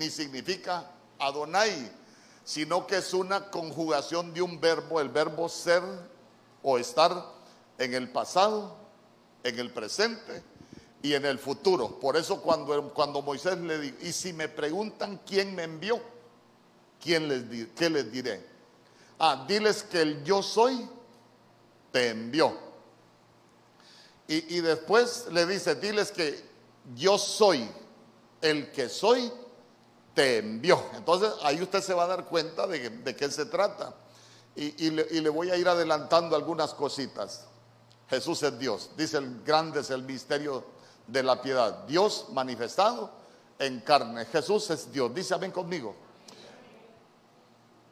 ni significa Adonai, sino que es una conjugación de un verbo, el verbo ser o estar en el pasado, en el presente y en el futuro. Por eso cuando, cuando Moisés le dijo, y si me preguntan quién me envió, ¿quién les, ¿qué les diré? Ah, diles que el yo soy te envió. Y, y después le dice, diles que yo soy el que soy te envió. Entonces ahí usted se va a dar cuenta de, qué se trata. Y, le, voy a ir adelantando algunas cositas. Jesús es Dios. Dice el grande es el misterio de la piedad. Dios manifestado en carne. Jesús es Dios. Dice amén conmigo.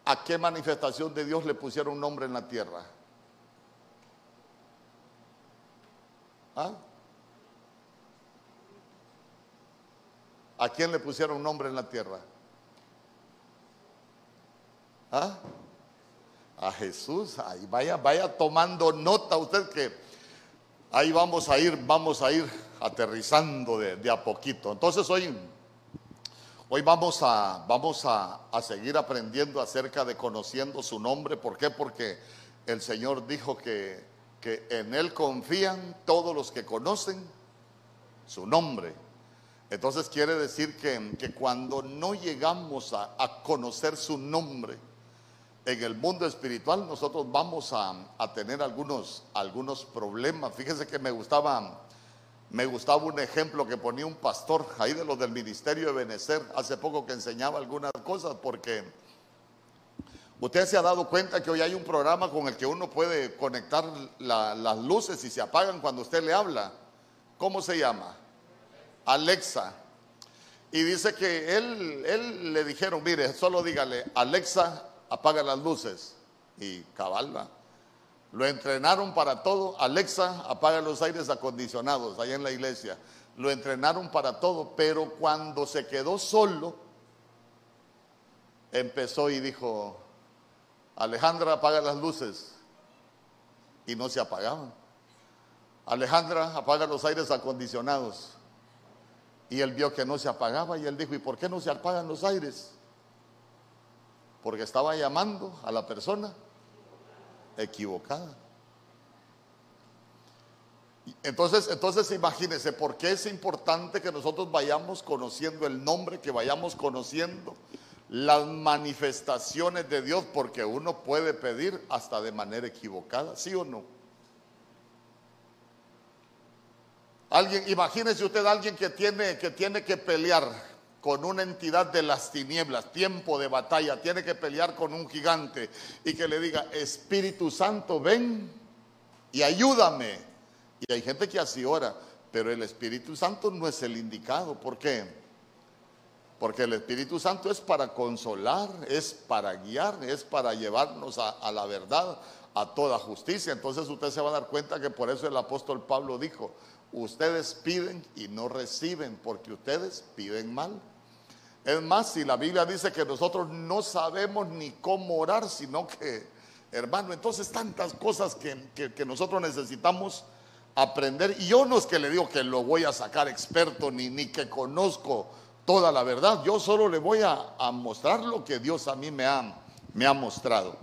¿A qué manifestación de Dios le pusieron un nombre en la tierra? ¿Ah? ¿A quién le pusieron nombre en la tierra? ¿Ah? A Jesús. Ahí vaya, vaya tomando nota usted que ahí vamos a ir, vamos a ir aterrizando de, a poquito. Entonces hoy, hoy vamos, a, vamos a, a seguir aprendiendo acerca de conociendo su nombre. ¿Por qué? Porque el Señor dijo que, que en Él confían todos los que conocen su nombre. Entonces quiere decir que, cuando no llegamos a, conocer su nombre en el mundo espiritual, nosotros vamos a, tener algunos, algunos problemas. Fíjese que me gustaba, me gustaba un ejemplo que ponía un pastor ahí de los del ministerio de Benecer hace poco que enseñaba algunas cosas, porque usted se ha dado cuenta que hoy hay un programa con el que uno puede conectar las luces y se apagan cuando usted le habla. ¿Cómo se llama? Alexa. Y dice que él, él le dijeron, mire, solo dígale, Alexa, apaga las luces. Y cabalga. Lo entrenaron para todo. Alexa, apaga los aires acondicionados ahí en la iglesia. Lo entrenaron para todo, pero cuando se quedó solo, empezó y dijo, Alejandra, apaga las luces. Y no se apagaban. Alejandra, apaga los aires acondicionados. Y él vio que no se apagaba y él dijo, ¿y por qué no se apagan los aires? Porque estaba llamando a la persona equivocada. Entonces, entonces imagínense, ¿por qué es importante que nosotros vayamos conociendo el nombre, que vayamos conociendo las manifestaciones de Dios? Porque uno puede pedir hasta de manera equivocada, ¿sí o no? Alguien, imagínese usted alguien que tiene, que tiene que pelear con una entidad de las tinieblas, tiempo de batalla, tiene que pelear con un gigante y que le diga, Espíritu Santo, ven y ayúdame. Y hay gente que así ora, pero el Espíritu Santo no es el indicado. ¿Por qué? Porque el Espíritu Santo es para consolar, es para guiar, es para llevarnos a, a la verdad, a toda justicia. Entonces usted se va a dar cuenta que por eso el apóstol Pablo dijo, Ustedes piden y no reciben porque ustedes piden mal. Es más, si la Biblia dice que nosotros no sabemos ni cómo orar, sino que, hermano, entonces tantas cosas que, nosotros necesitamos aprender. Y yo no es que le digo que lo voy a sacar experto ni, ni que conozco toda la verdad. Yo solo le voy a, a mostrar lo que Dios a mí me ha, me ha mostrado.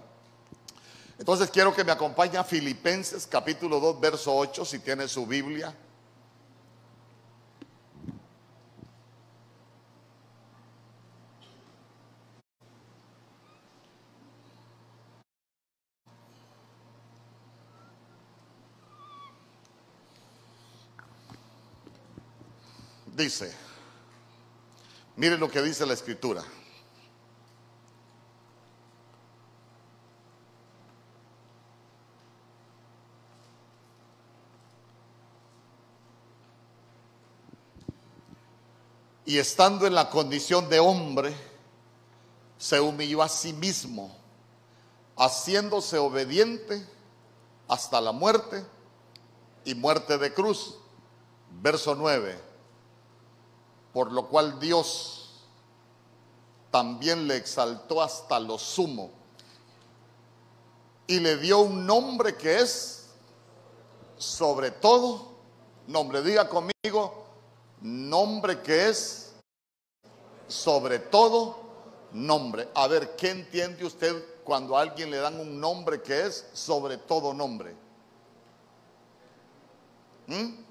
Entonces quiero que me acompañe a Filipenses capítulo 2, verso 8, si tiene su Biblia. Dice, miren lo que dice la escritura. Y estando en la condición de hombre, se humilló a sí mismo, haciéndose obediente hasta la muerte y muerte de cruz. Verso 9 por lo cual Dios también le exaltó hasta lo sumo y le dio un nombre que es sobre todo nombre. Diga conmigo, nombre que es sobre todo nombre. A ver, ¿qué entiende usted cuando a alguien le dan un nombre que es sobre todo nombre? ¿Mm?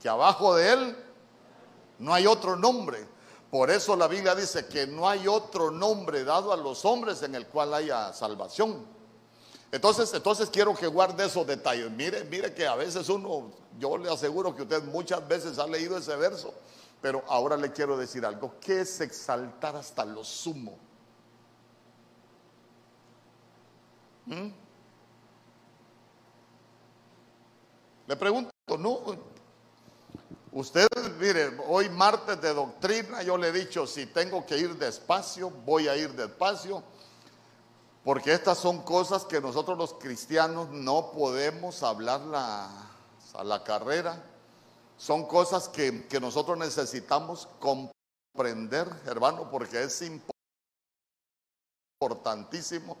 Que abajo de él no hay otro nombre. Por eso la Biblia dice que no hay otro nombre dado a los hombres en el cual haya salvación. Entonces, entonces quiero que guarde esos detalles. Mire, mire que a veces uno, yo le aseguro que usted muchas veces ha leído ese verso, pero ahora le quiero decir algo. ¿Qué es exaltar hasta lo sumo? ¿Mm? Le pregunto, no, Usted, mire, hoy martes de doctrina, yo le he dicho, si tengo que ir despacio, voy a ir despacio, porque estas son cosas que nosotros los cristianos no podemos hablar a la carrera, son cosas que, que nosotros necesitamos comprender, hermano, porque es importantísimo,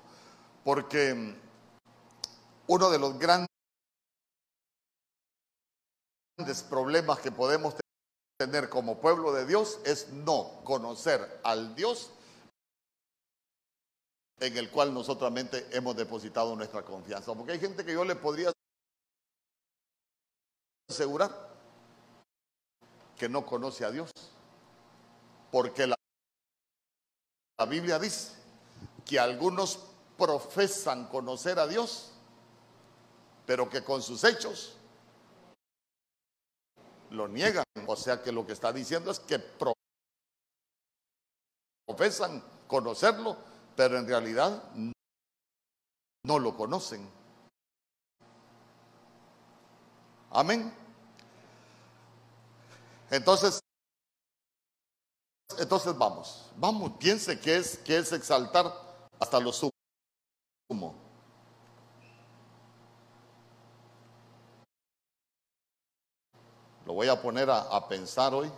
porque uno de los grandes problemas que podemos tener como pueblo de Dios es no conocer al Dios en el cual nosotros hemos depositado nuestra confianza. Porque hay gente que yo le podría asegurar que no conoce a Dios. Porque la, la Biblia dice que algunos profesan conocer a Dios, pero que con sus hechos lo niegan. O sea que lo que está diciendo es que profesan conocerlo, pero en realidad no lo conocen. Amén. Entonces, entonces vamos, vamos, piense que es, que es exaltar hasta lo sumo. Lo voy a poner a, pensar hoy.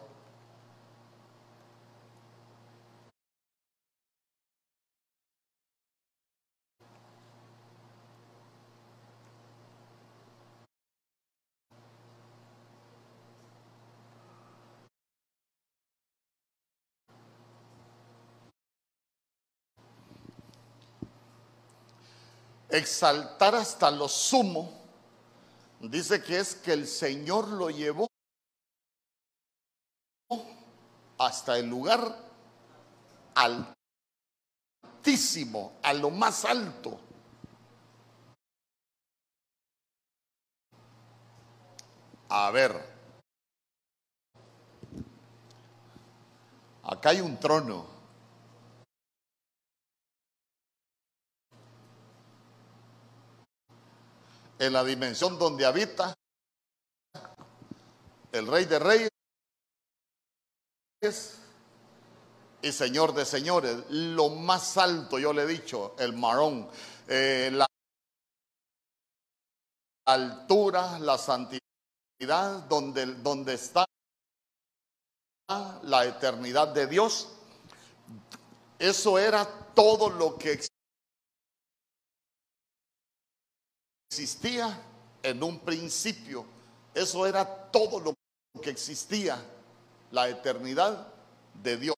exaltar hasta lo sumo, dice que es que el Señor lo llevó hasta el lugar altísimo, a lo más alto. A ver, acá hay un trono. En la dimensión donde habita el rey de reyes y Señor de señores, lo más alto, yo le he dicho, el marón, eh, la altura, la santidad, donde, donde está la eternidad de Dios, eso era todo lo que existía en un principio, eso era todo lo que existía la eternidad de Dios.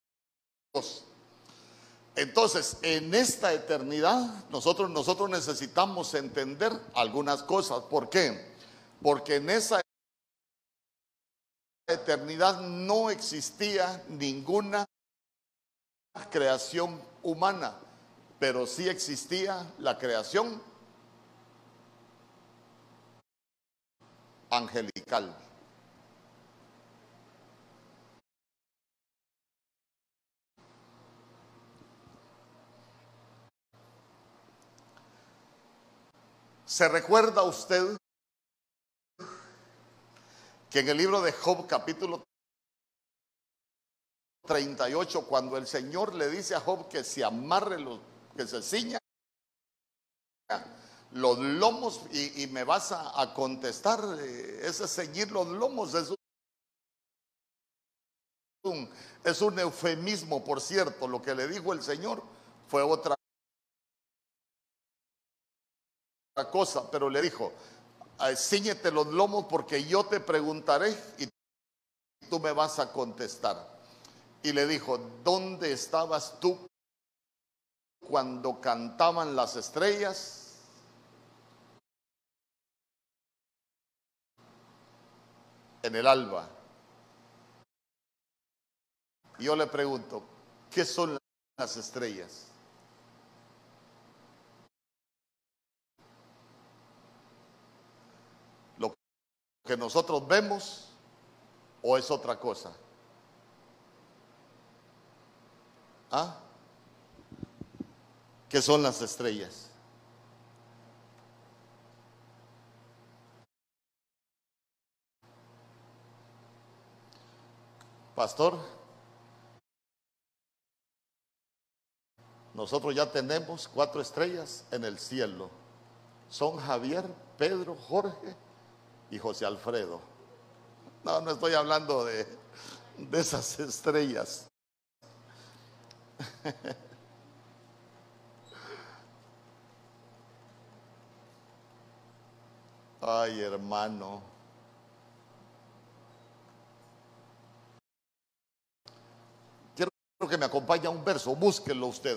Entonces, en esta eternidad, nosotros, nosotros necesitamos entender algunas cosas. ¿Por qué? Porque en esa eternidad no existía ninguna creación humana, pero sí existía la creación angelical. ¿Se recuerda usted que en el libro de Job capítulo 38, cuando el Señor le dice a Job que se amarre, los, que se ciña los lomos y, me vas a, contestar, eh, ese ceñir los lomos es un, es un eufemismo, por cierto, lo que le dijo el Señor fue otra cosa, pero le dijo, ciñete los lomos porque yo te preguntaré y tú me vas a contestar. Y le dijo, ¿dónde estabas tú cuando cantaban las estrellas? En el alba. Yo le pregunto, ¿qué son las estrellas? Que nosotros vemos o es otra cosa? ¿Ah? ¿Qué son las estrellas? Pastor, nosotros ya tenemos cuatro estrellas en el cielo. Son Javier, Pedro, Jorge y José Alfredo. No, no estoy hablando de, de esas estrellas. Ay, hermano. Quiero que me acompañe a un verso, búsquenlo usted.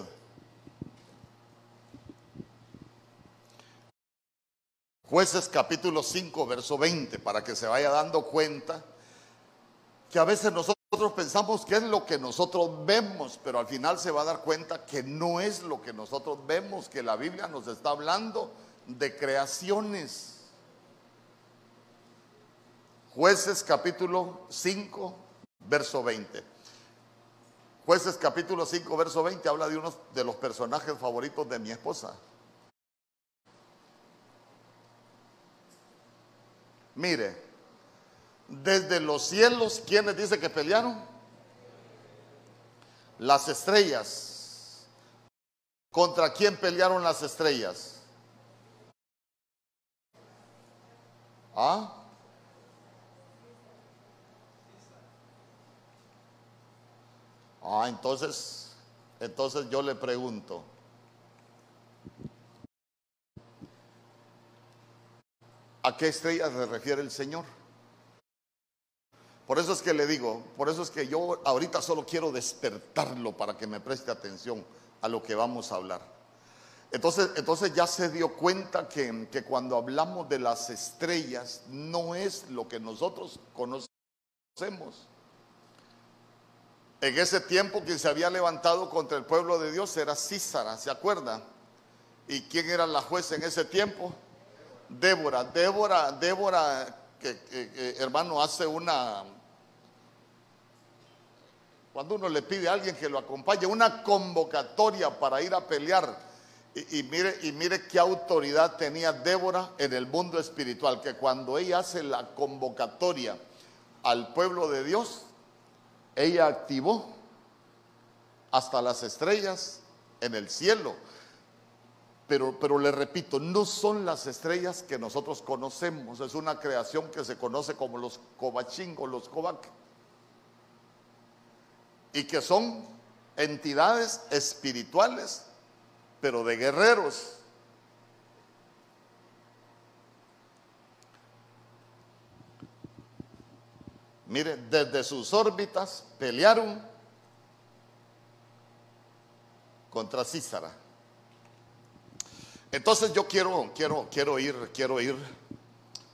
Jueces capítulo 5, verso 20, para que se vaya dando cuenta que a veces nosotros pensamos que es lo que nosotros vemos, pero al final se va a dar cuenta que no es lo que nosotros vemos, que la Biblia nos está hablando de creaciones. Jueces capítulo 5, verso 20. Jueces capítulo 5, verso 20 habla de uno de los personajes favoritos de mi esposa. Mire, desde los cielos, ¿quiénes dice que pelearon? Las estrellas. ¿Contra quién pelearon las estrellas? ¿Ah? Ah, entonces, entonces yo le pregunto, ¿A qué estrella se refiere el Señor? Por eso es que le digo, por eso es que yo ahorita solo quiero despertarlo para que me preste atención a lo que vamos a hablar. Entonces, entonces ya se dio cuenta que, que cuando hablamos de las estrellas no es lo que nosotros conocemos. En ese tiempo quien se había levantado contra el pueblo de Dios era Císara, ¿se acuerda? ¿Y quién era la jueza en ese tiempo? Débora, Débora, Débora, que, hermano hace una, cuando uno le pide a alguien que lo acompañe, una convocatoria para ir a pelear. Y, y, mire, y mire qué autoridad tenía Débora en el mundo espiritual, que cuando ella hace la convocatoria al pueblo de Dios, ella activó hasta las estrellas en el cielo pero, pero le repito, no son las estrellas que nosotros conocemos, es una creación que se conoce como los Covachín o los Kovac. Y que son entidades espirituales, pero de guerreros. Mire, desde sus órbitas pelearon contra Císara. Entonces yo quiero, quiero, quiero ir, quiero ir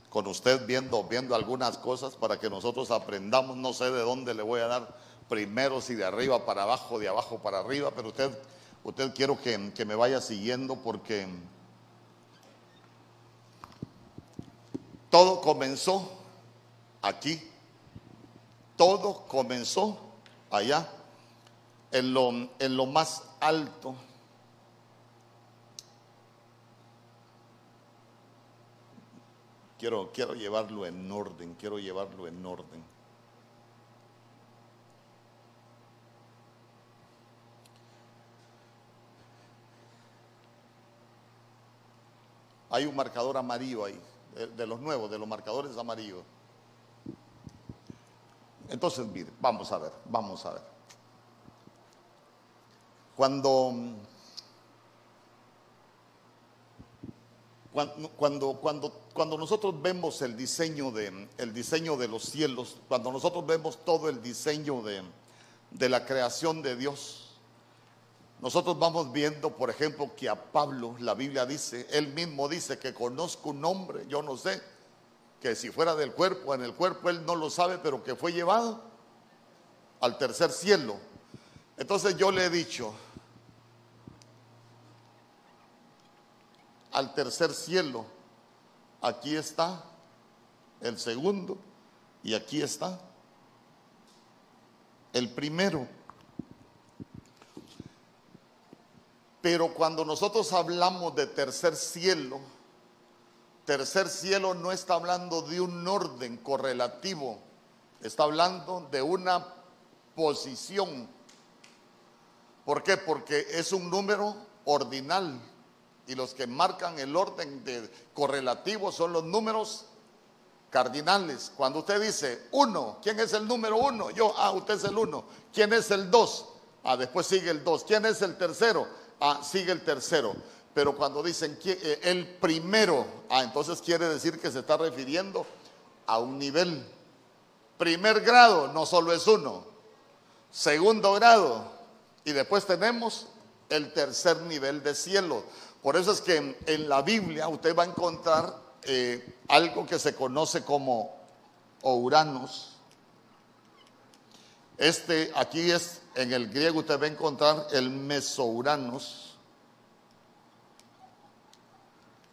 con usted viendo, viendo algunas cosas para que nosotros aprendamos. No sé de dónde le voy a dar primero, si de arriba para abajo, de abajo para arriba, pero usted, usted quiero que, que me vaya siguiendo porque todo comenzó aquí, todo comenzó allá, en lo, en lo más alto Quiero, quiero llevarlo en orden, quiero llevarlo en orden. Hay un marcador amarillo ahí, de los nuevos, de los marcadores amarillos. Entonces, mire, vamos a ver, vamos a ver. Cuando cuando, nosotros vemos el diseño, de, el diseño de los cielos, cuando nosotros vemos todo el diseño de, de la creación de Dios, nosotros vamos viendo, por ejemplo, que a Pablo la Biblia dice, él mismo dice que conozco un hombre, yo no sé, que si fuera del cuerpo, en el cuerpo él no lo sabe, pero que fue llevado al tercer cielo. Entonces yo le he dicho, al tercer cielo, aquí está el segundo y aquí está el primero. Pero cuando nosotros hablamos de tercer cielo, tercer cielo no está hablando de un orden correlativo, está hablando de una posición. ¿Por qué? Porque es un número ordinal y los que marcan el orden de correlativo son los números cardinales. Cuando usted dice uno, ¿quién es el número uno? Yo, ah, usted es el uno. ¿Quién es el dos? Ah, después sigue el dos. ¿Quién es el tercero? ah, sigue el tercero. Pero cuando dicen eh, el primero, ah, entonces quiere decir que se está refiriendo a un nivel. Primer grado no solo es uno, segundo grado, y después tenemos el tercer nivel de cielo. Por eso es que en, la Biblia usted va a encontrar eh, algo que se conoce como Ouranos. Este aquí es en el griego usted va a encontrar el mesouranos.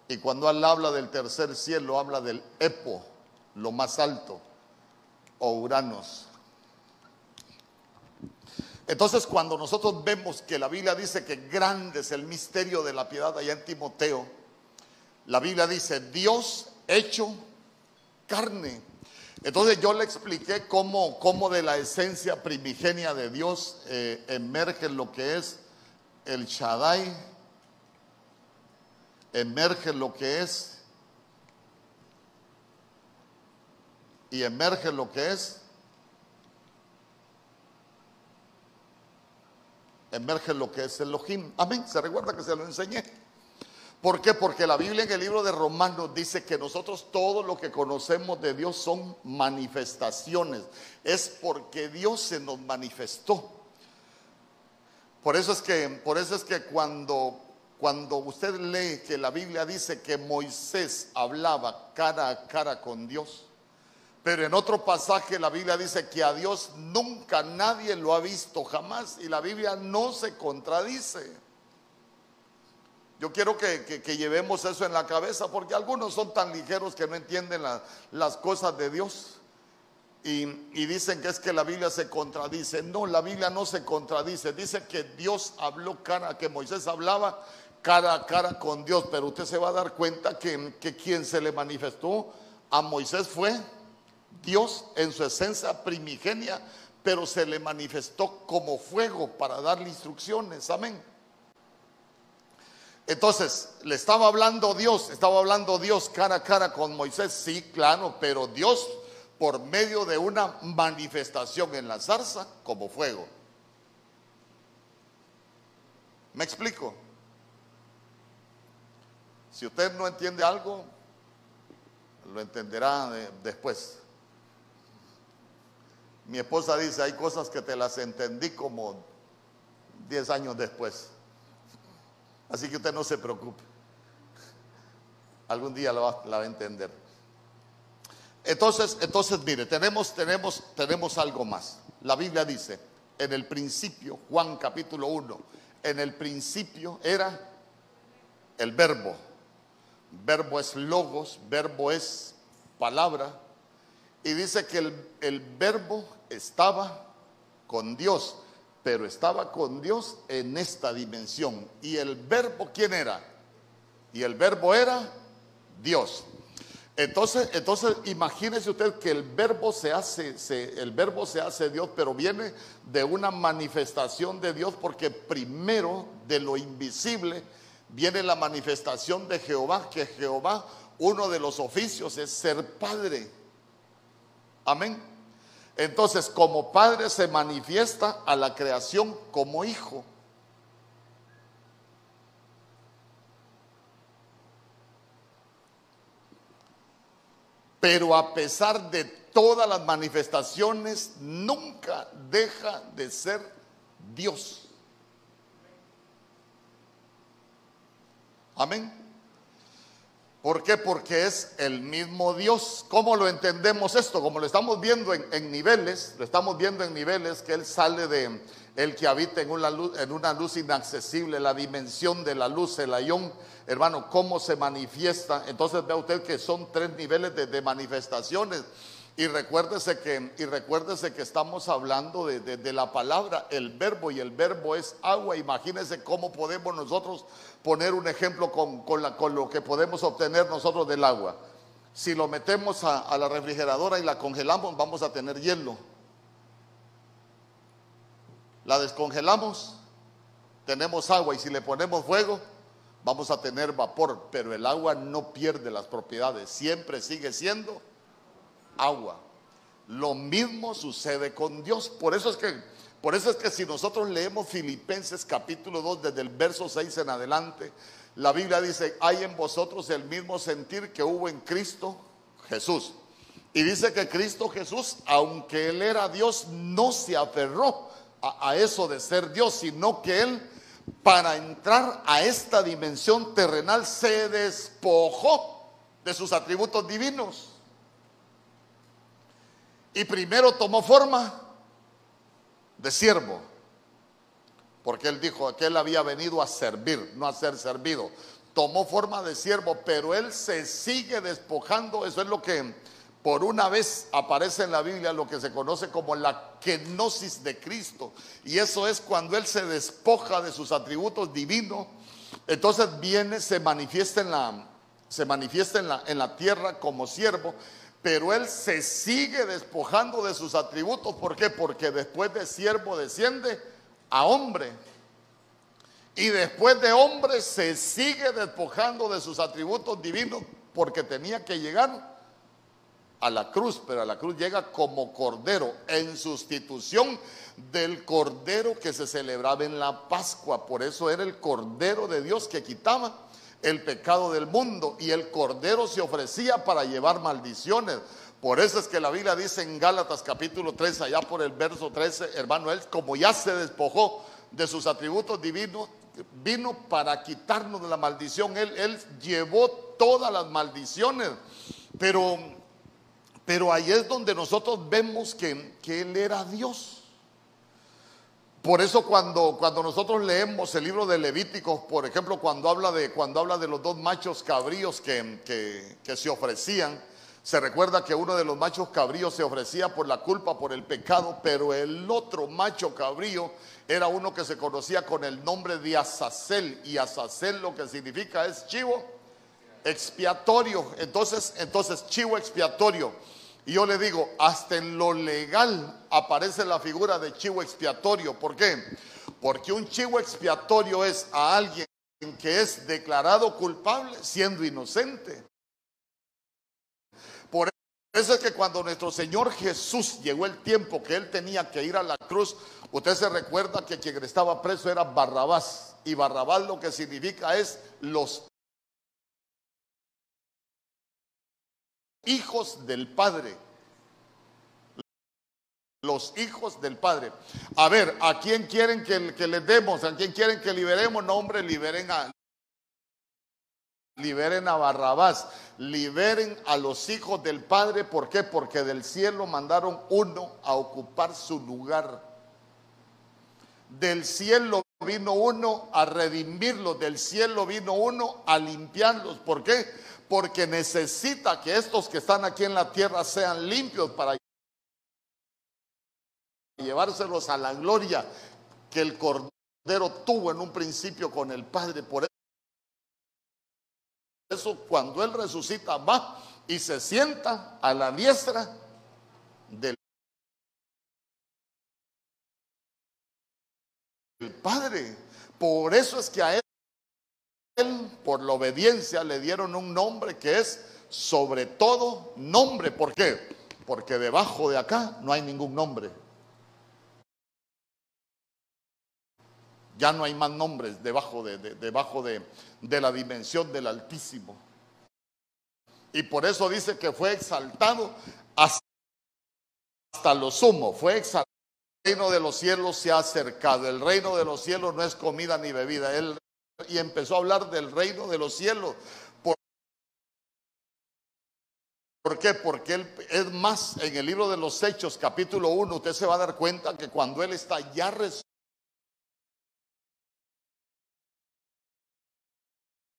Y cuando él habla del tercer cielo, habla del epo, lo más alto, o uranos. Entonces, cuando nosotros vemos que la Biblia dice que grande es el misterio de la piedad allá en Timoteo, la Biblia dice, Dios hecho carne. Entonces yo le expliqué cómo, cómo de la esencia primigenia de Dios eh, emerge lo que es el Shaddai, emerge lo que es y emerge lo que es emerge lo que es Elohim. Amén. Se recuerda que se lo enseñé. ¿Por qué? Porque la Biblia en el libro de Romanos dice que nosotros todo lo que conocemos de Dios son manifestaciones. Es porque Dios se nos manifestó. Por eso es que, por eso es que cuando, cuando usted lee que la Biblia dice que Moisés hablaba cara a cara con Dios, pero en otro pasaje la Biblia dice que a Dios nunca nadie lo ha visto jamás y la Biblia no se contradice. Yo quiero que, llevemos eso en la cabeza porque algunos son tan ligeros que no entienden las cosas de Dios. Y, dicen que es que la Biblia se contradice. No, la Biblia no se contradice. Dice que Dios habló cara, que Moisés hablaba cara a cara con Dios. Pero usted se va a dar cuenta que, que quien se le manifestó a Moisés fue Dios en su esencia primigenia, pero se le manifestó como fuego para darle instrucciones. Amén. Entonces, le estaba hablando Dios, estaba hablando Dios cara a cara con Moisés, sí, claro, pero Dios por medio de una manifestación en la zarza como fuego. ¿Me explico? Si usted no entiende algo, lo entenderá después. Mi esposa dice, hay cosas que te las entendí como 10 años después. Así que usted no se preocupe. Algún día la va, a entender. Entonces, entonces, mire, tenemos, tenemos, tenemos algo más. La Biblia dice, en el principio, Juan capítulo 1, en el principio era el verbo. Verbo es logos, verbo es palabra. Y dice que el, verbo estaba con Dios pero estaba con Dios en esta dimensión. ¿Y el verbo quién era? Y el verbo era Dios. Entonces, entonces imagínese usted que el verbo se hace, el verbo se hace Dios, pero viene de una manifestación de Dios, porque primero de lo invisible viene la manifestación de Jehová, que Jehová, uno de los oficios es ser padre. Amén. Entonces, como padre se manifiesta a la creación como hijo. pero a pesar de todas las manifestaciones, nunca deja de ser Dios. Amén. ¿Por qué? Porque es el mismo Dios. ¿Cómo lo entendemos esto? Como lo estamos viendo en, niveles, lo estamos viendo en niveles que Él sale de el que habita en una luz, inaccesible, la dimensión de la luz, el ayón, hermano, cómo se manifiesta. Entonces vea usted que son tres niveles de, manifestaciones. Y recuérdese que, y recuérdese que estamos hablando de, la palabra, el verbo, y el verbo es agua. Imagínese cómo podemos nosotros poner un ejemplo con, con, lo que podemos obtener nosotros del agua. Si lo metemos a, la refrigeradora y la congelamos, vamos a tener hielo. La descongelamos, tenemos agua y si le ponemos fuego, vamos a tener vapor, pero el agua no pierde las propiedades, siempre sigue siendo agua. Lo mismo sucede con Dios, por eso es que por eso es que si nosotros leemos Filipenses capítulo 2 desde el verso 6 en adelante, la Biblia dice, hay en vosotros el mismo sentir que hubo en Cristo Jesús. Y dice que Cristo Jesús, aunque Él era Dios, no se aferró a, a eso de ser Dios, sino que Él, para entrar a esta dimensión terrenal, se despojó de sus atributos divinos. Y primero tomó forma de siervo. Porque él dijo que él había venido a servir, no a ser servido. Tomó forma de siervo, pero él se sigue despojando. Eso es lo que por una vez aparece en la Biblia, lo que se conoce como la kenosis de Cristo. Y eso es cuando él se despoja de sus atributos divinos. Entonces viene, se manifiesta en la, se manifiesta en la, en la tierra como siervo pero él se sigue despojando de sus atributos. ¿Por qué? Porque después de siervo desciende a hombre. Y después de hombre se sigue despojando de sus atributos divinos porque tenía que llegar a la cruz, pero a la cruz llega como cordero en sustitución del cordero que se celebraba en la Pascua. Por eso era el cordero de Dios que quitaba el pecado del mundo y el cordero se ofrecía para llevar maldiciones. Por eso es que la Biblia dice en Gálatas capítulo 3, allá por el verso 13, hermano, él como ya se despojó de sus atributos divinos, vino para quitarnos de la maldición. Él, llevó todas las maldiciones. Pero, pero ahí es donde nosotros vemos que, que Él era Dios. Por eso cuando, cuando nosotros leemos el libro de Levíticos, por ejemplo, cuando habla de, cuando habla de los dos machos cabríos que, que, se ofrecían, se recuerda que uno de los machos cabríos se ofrecía por la culpa, por el pecado, pero el otro macho cabrío era uno que se conocía con el nombre de Azazel, y Azazel lo que significa es chivo expiatorio. Entonces, entonces chivo expiatorio. Y yo le digo, hasta en lo legal aparece la figura de chivo expiatorio. ¿Por qué? Porque un chivo expiatorio es a alguien que es declarado culpable siendo inocente. Por eso es que cuando nuestro Señor Jesús llegó el tiempo que él tenía que ir a la cruz, usted se recuerda que quien estaba preso era Barrabás. Y Barrabás lo que significa es los hijos del Padre. Los hijos del Padre. A ver, ¿a quién quieren que, les demos? ¿A quién quieren que liberemos? No, hombre, liberen a, liberen a Barrabás, liberen a los hijos del Padre. ¿Por qué? Porque del cielo mandaron uno a ocupar su lugar. Del cielo vino uno a redimirlos, del cielo vino uno a limpiarlos. ¿Por qué? Porque necesita que estos que están aquí en la tierra sean limpios para llevárselos a la gloria que el Cordero tuvo en un principio con el Padre. Por eso cuando Él resucita va y se sienta a la diestra del Padre. Por eso es que a Él por la obediencia, le dieron un nombre que es sobre todo nombre. ¿Por qué? Porque debajo de acá no hay ningún nombre. Ya no hay más nombres debajo de, debajo de, de la dimensión del Altísimo. Y por eso dice que fue exaltado hasta lo sumo, fue exaltado. El reino de los cielos se ha acercado. El reino de los cielos no es comida ni bebida. Él, y empezó a hablar del reino de los cielos. ¿Por, ¿Por qué? Porque él es más en el libro de los Hechos, capítulo 1, usted se va a dar cuenta que cuando él está ya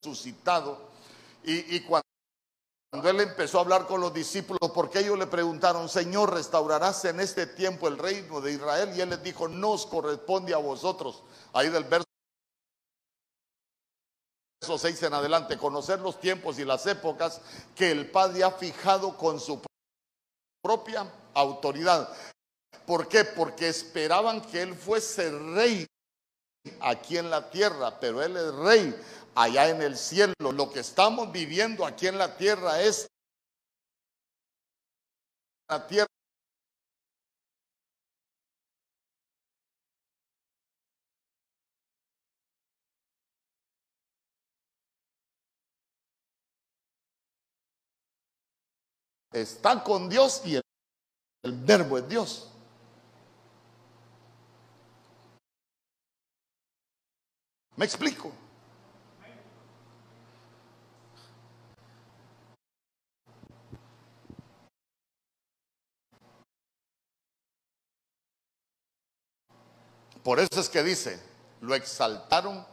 resucitado y, cuando él empezó a hablar con los discípulos, porque ellos le preguntaron, Señor, ¿restaurarás en este tiempo el reino de Israel? Y él les dijo, no corresponde a vosotros. Ahí del verso 6 en adelante, conocer los tiempos y las épocas que el Padre ha fijado con su propia autoridad. ¿Por qué? Porque esperaban que él fuese rey aquí en la tierra, pero él es rey allá en el cielo. Lo que estamos viviendo aquí en la tierra es la tierra. Está con Dios y el, verbo es Dios. ¿Me explico? Por eso es que dice, lo exaltaron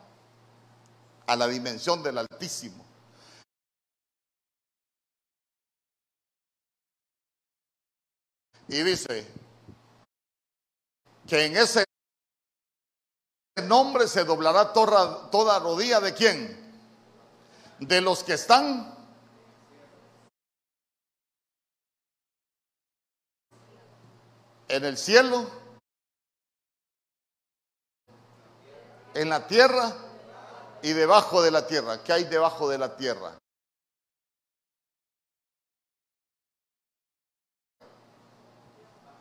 a la dimensión del Altísimo. Y dice que en ese nombre se doblará toda, rodilla de quién? De los que están en el cielo en la tierra y debajo de la tierra. ¿Qué hay debajo de la tierra?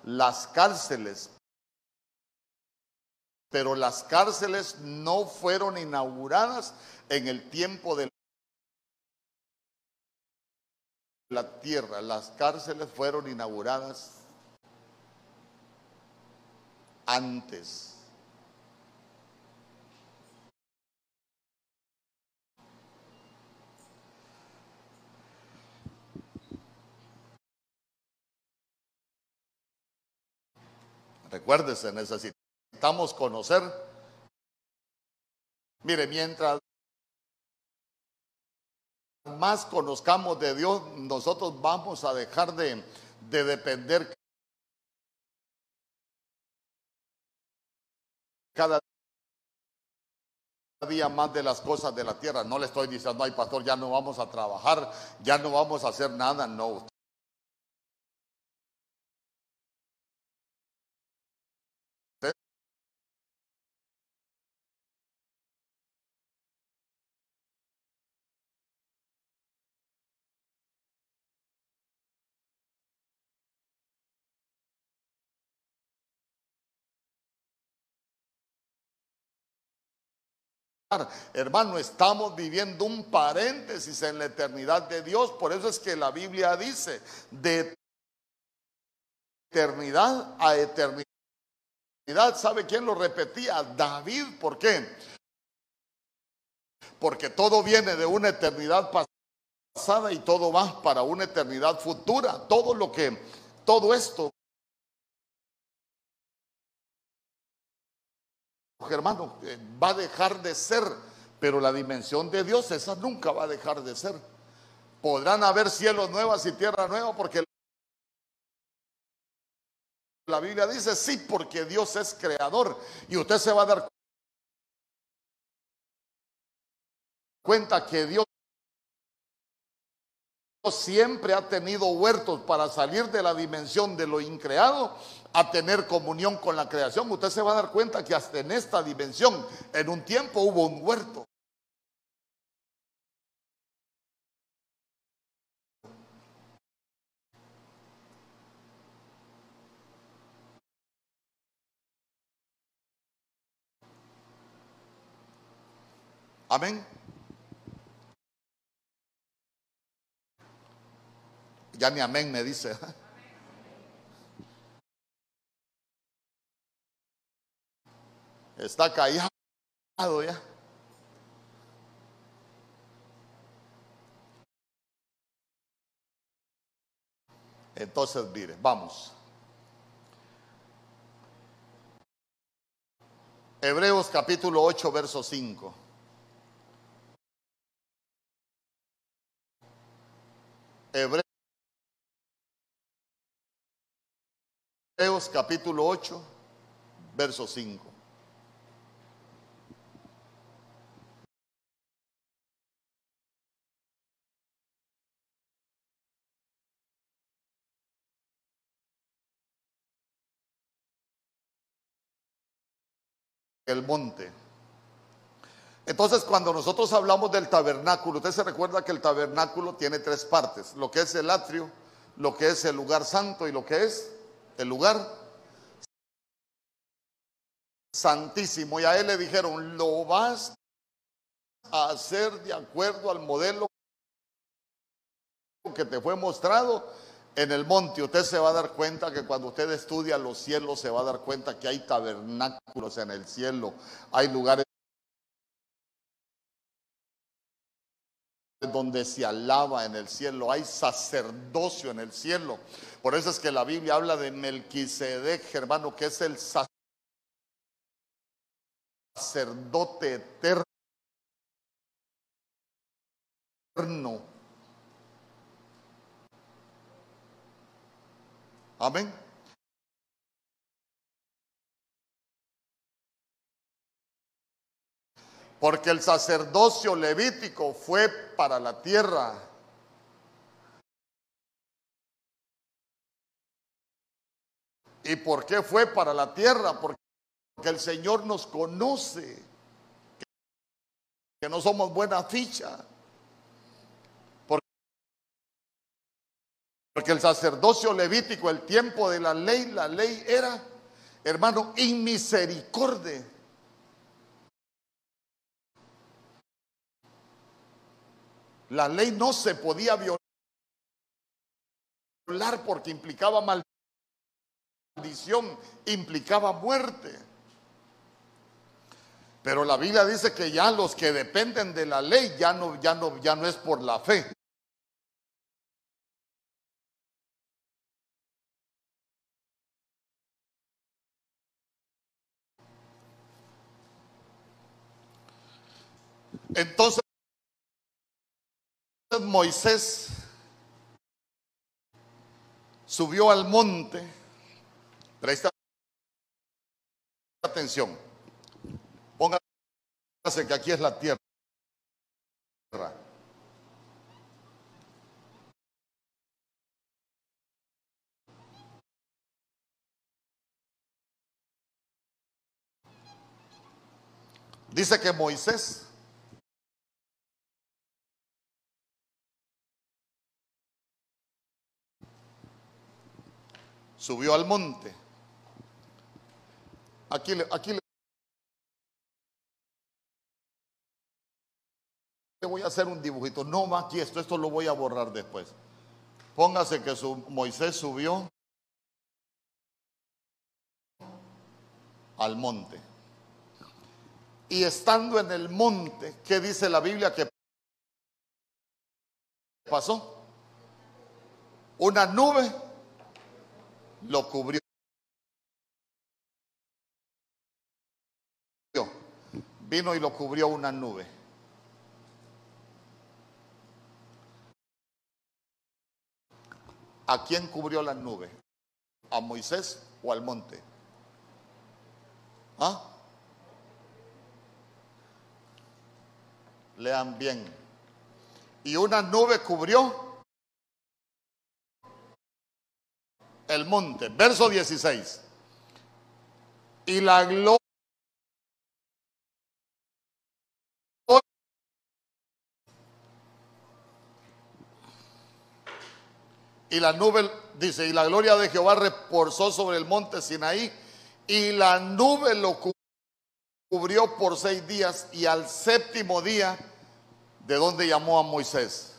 Las cárceles. Pero las cárceles no fueron inauguradas en el tiempo de la tierra. Las cárceles fueron inauguradas antes. Recuérdese, necesitamos conocer. Mire, mientras más conozcamos de Dios, nosotros vamos a dejar de, de depender cada día más de las cosas de la tierra. No le estoy diciendo, ay pastor, ya no vamos a trabajar, ya no vamos a hacer nada. No, Hermano, estamos viviendo un paréntesis en la eternidad de Dios. Por eso es que la Biblia dice, de eternidad a eternidad. ¿Sabe quién lo repetía? David. ¿Por qué? Porque todo viene de una eternidad pasada y todo va para una eternidad futura. Todo lo que, todo esto hermano, eh, va a dejar de ser, pero la dimensión de Dios, esa nunca va a dejar de ser. Podrán haber cielos nuevos y tierra nueva porque la Biblia dice sí, porque Dios es creador y usted se va a dar cuenta que Dios siempre ha tenido huertos para salir de la dimensión de lo increado a tener comunión con la creación. Usted se va a dar cuenta que hasta en esta dimensión, en un tiempo hubo un huerto. Amén. Ya ni amén me dice. Está callado ya. Entonces, mire, vamos. Hebreos capítulo 8, verso 5. Hebreos capítulo 8, verso 5. El monte. Entonces, cuando nosotros hablamos del tabernáculo, usted se recuerda que el tabernáculo tiene tres partes, lo que es el atrio, lo que es el lugar santo y lo que es el lugar santísimo. Y a él le dijeron, lo vas a hacer de acuerdo al modelo que te fue mostrado en el monte. Usted se va a dar cuenta que cuando usted estudia los cielos, se va a dar cuenta que hay tabernáculos en el cielo, hay lugares donde se alaba en el cielo, hay sacerdocio en el cielo. Por eso es que la Biblia habla de Melquisedec, hermano, que es el sacerdote eterno. Amén. Porque el sacerdocio levítico fue para la tierra. ¿Y por qué fue para la tierra? Porque el Señor nos conoce, que no somos buena ficha. Porque el sacerdocio levítico, el tiempo de la ley, la ley era, hermano, inmisericordia. La ley no se podía violar porque implicaba maldición, implicaba muerte. Pero la Biblia dice que ya los que dependen de la ley ya no, ya no, ya no es por la fe, Entonces Moisés subió al monte. Presta atención. Póngase que aquí es la tierra. Dice que Moisés subió al monte. Aquí, aquí le voy a hacer un dibujito. No va aquí esto, esto lo voy a borrar después. Póngase que su, Moisés subió al monte. Y estando en el monte, ¿qué dice la Biblia que pasó? Una nube lo cubrió. Vino y lo cubrió una nube. ¿A quién cubrió la nube? ¿A Moisés o al monte? ¿Ah? Lean bien. Y una nube cubrió el monte. Verso 16. Y la gloria Y la nube, dice, y la gloria de Jehová reposó sobre el monte Sinaí, y la nube lo cubrió por seis días, y al séptimo día, de donde llamó a Moisés.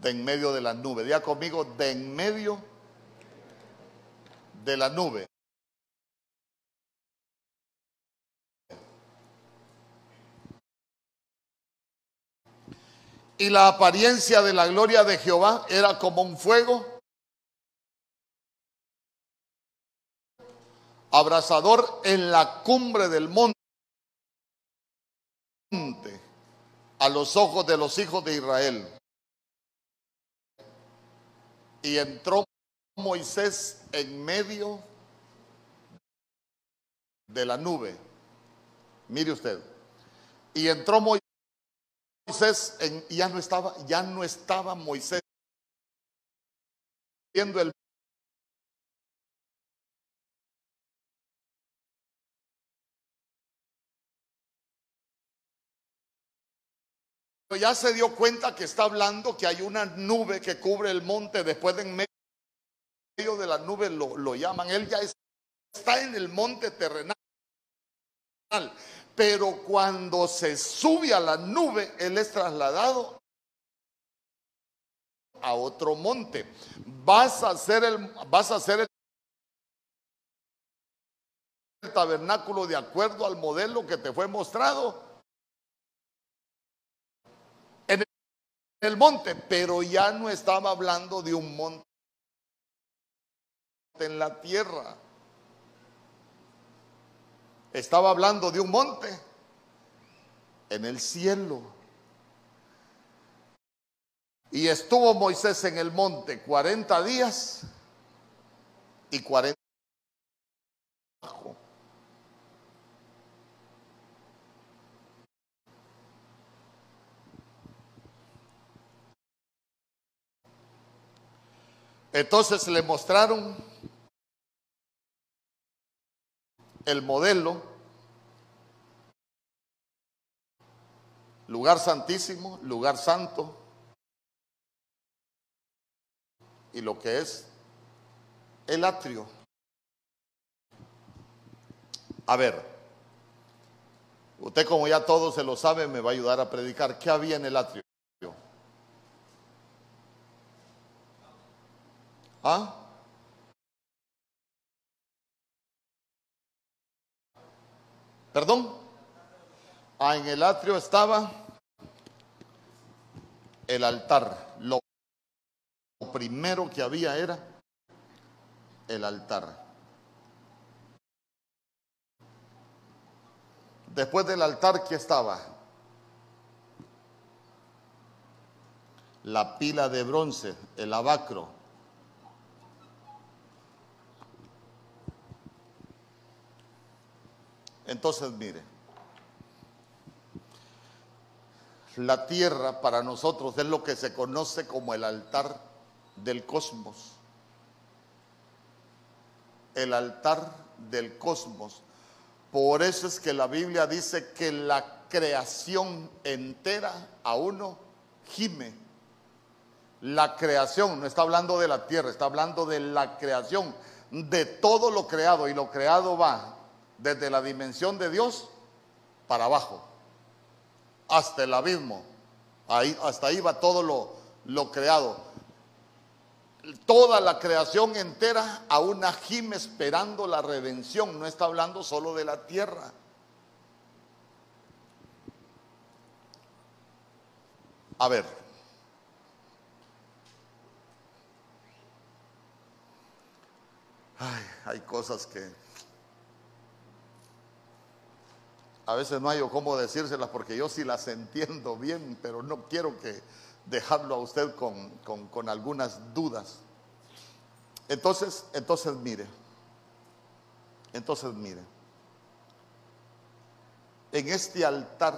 De en medio de la nube. Diga conmigo, de en medio de la nube. Y la apariencia de la gloria de Jehová era como un fuego abrasador en la cumbre del monte a los ojos de los hijos de Israel. Y entró Moisés en medio de la nube. Mire usted. Y entró Moisés en, ya no estaba, ya no estaba Moisés viendo el ya se dio cuenta que está hablando que hay una nube que cubre el monte, después de en medio de la nube lo, llaman, él ya está en el monte terrenal. Pero cuando se sube a la nube, él es trasladado a otro monte. Vas a el, vas a hacer el tabernáculo de acuerdo al modelo que te fue mostrado en el monte, pero ya no estaba hablando de un monte en la tierra. Estaba hablando de un monte en el cielo. Y estuvo Moisés en el monte 40 días y 40 Entonces le mostraron el modelo, lugar santísimo, lugar santo, y lo que es el atrio. A ver, usted como ya todo se lo sabe, me va a ayudar a predicar. ¿Qué había en el atrio? ¿Ah? ¿Perdón? Ah, en el atrio estaba el altar. Lo primero que había era el altar. Después del altar, ¿qué estaba? La pila de bronce, el abacro. Entonces, mire, la tierra para nosotros es lo que se conoce como el altar del cosmos. El altar del cosmos. Por eso es que la Biblia dice que la creación entera a uno gime. La creación, no está hablando de la tierra, está hablando de la creación, de todo lo creado. Y lo creado va desde la dimensión de Dios para abajo, hasta el abismo. Ahí, hasta ahí va todo lo, lo creado. Toda la creación entera a una gime esperando la redención. No está hablando solo de la tierra. A ver. Ay, hay cosas que a veces no hay cómo decírselas porque yo sí las entiendo bien, pero no quiero que dejarlo a usted con, con algunas dudas. Entonces, entonces mire, entonces mire, en este altar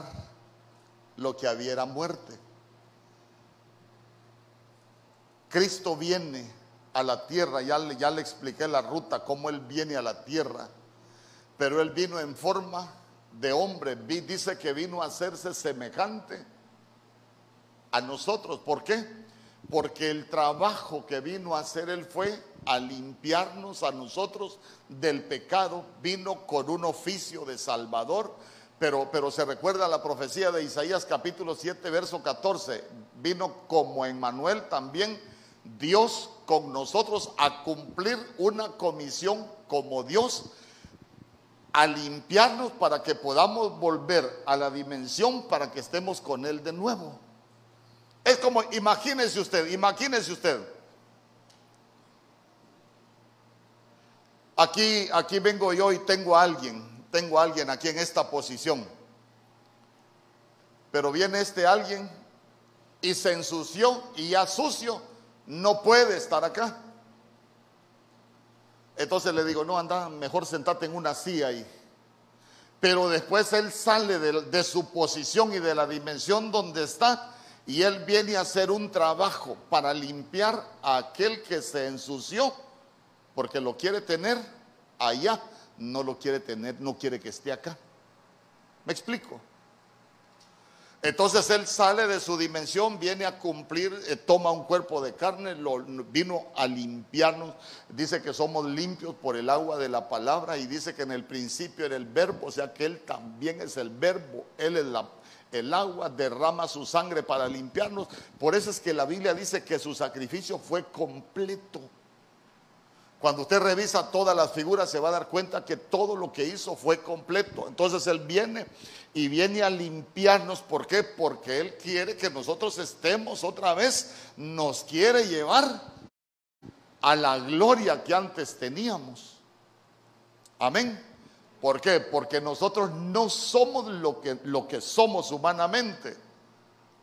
lo que había era muerte. Cristo viene a la tierra, ya, ya le expliqué la ruta, cómo Él viene a la tierra, pero Él vino en forma de hombre, dice que vino a hacerse semejante a nosotros. ¿Por qué? Porque el trabajo que vino a hacer Él fue a limpiarnos a nosotros del pecado, vino con un oficio de Salvador, pero, pero se recuerda la profecía de Isaías capítulo 7, verso 14. Vino como Emmanuel también Dios con nosotros a cumplir una comisión como Dios, a limpiarnos para que podamos volver a la dimensión para que estemos con Él de nuevo. Es como, imagínese usted, imagínese usted. Aquí, aquí vengo yo y tengo a alguien, tengo a alguien aquí en esta posición. Pero viene este alguien y se ensució y ya sucio no puede estar acá. Entonces le digo, no, anda, mejor sentate en una silla ahí. Pero después él sale de, de, su posición y de la dimensión donde está y él viene a hacer un trabajo para limpiar a aquel que se ensució, porque lo quiere tener allá, no lo quiere tener, no quiere que esté acá. ¿Me explico? Entonces él sale de su dimensión, viene a cumplir, eh, toma un cuerpo de carne, vino a limpiarnos. Dice que somos limpios por el agua de la palabra y dice que en el principio era el verbo, o sea que él también es el verbo, él es el agua, derrama su sangre para limpiarnos. Por eso es que la Biblia dice que su sacrificio fue completo. Cuando usted revisa todas las figuras se va a dar cuenta que todo lo que hizo fue completo. Entonces Él viene y viene a limpiarnos. ¿Por qué? Porque Él quiere que nosotros estemos otra vez, nos quiere llevar a la gloria que antes teníamos. Amén. ¿Por qué? Porque nosotros no somos lo que, lo que somos humanamente.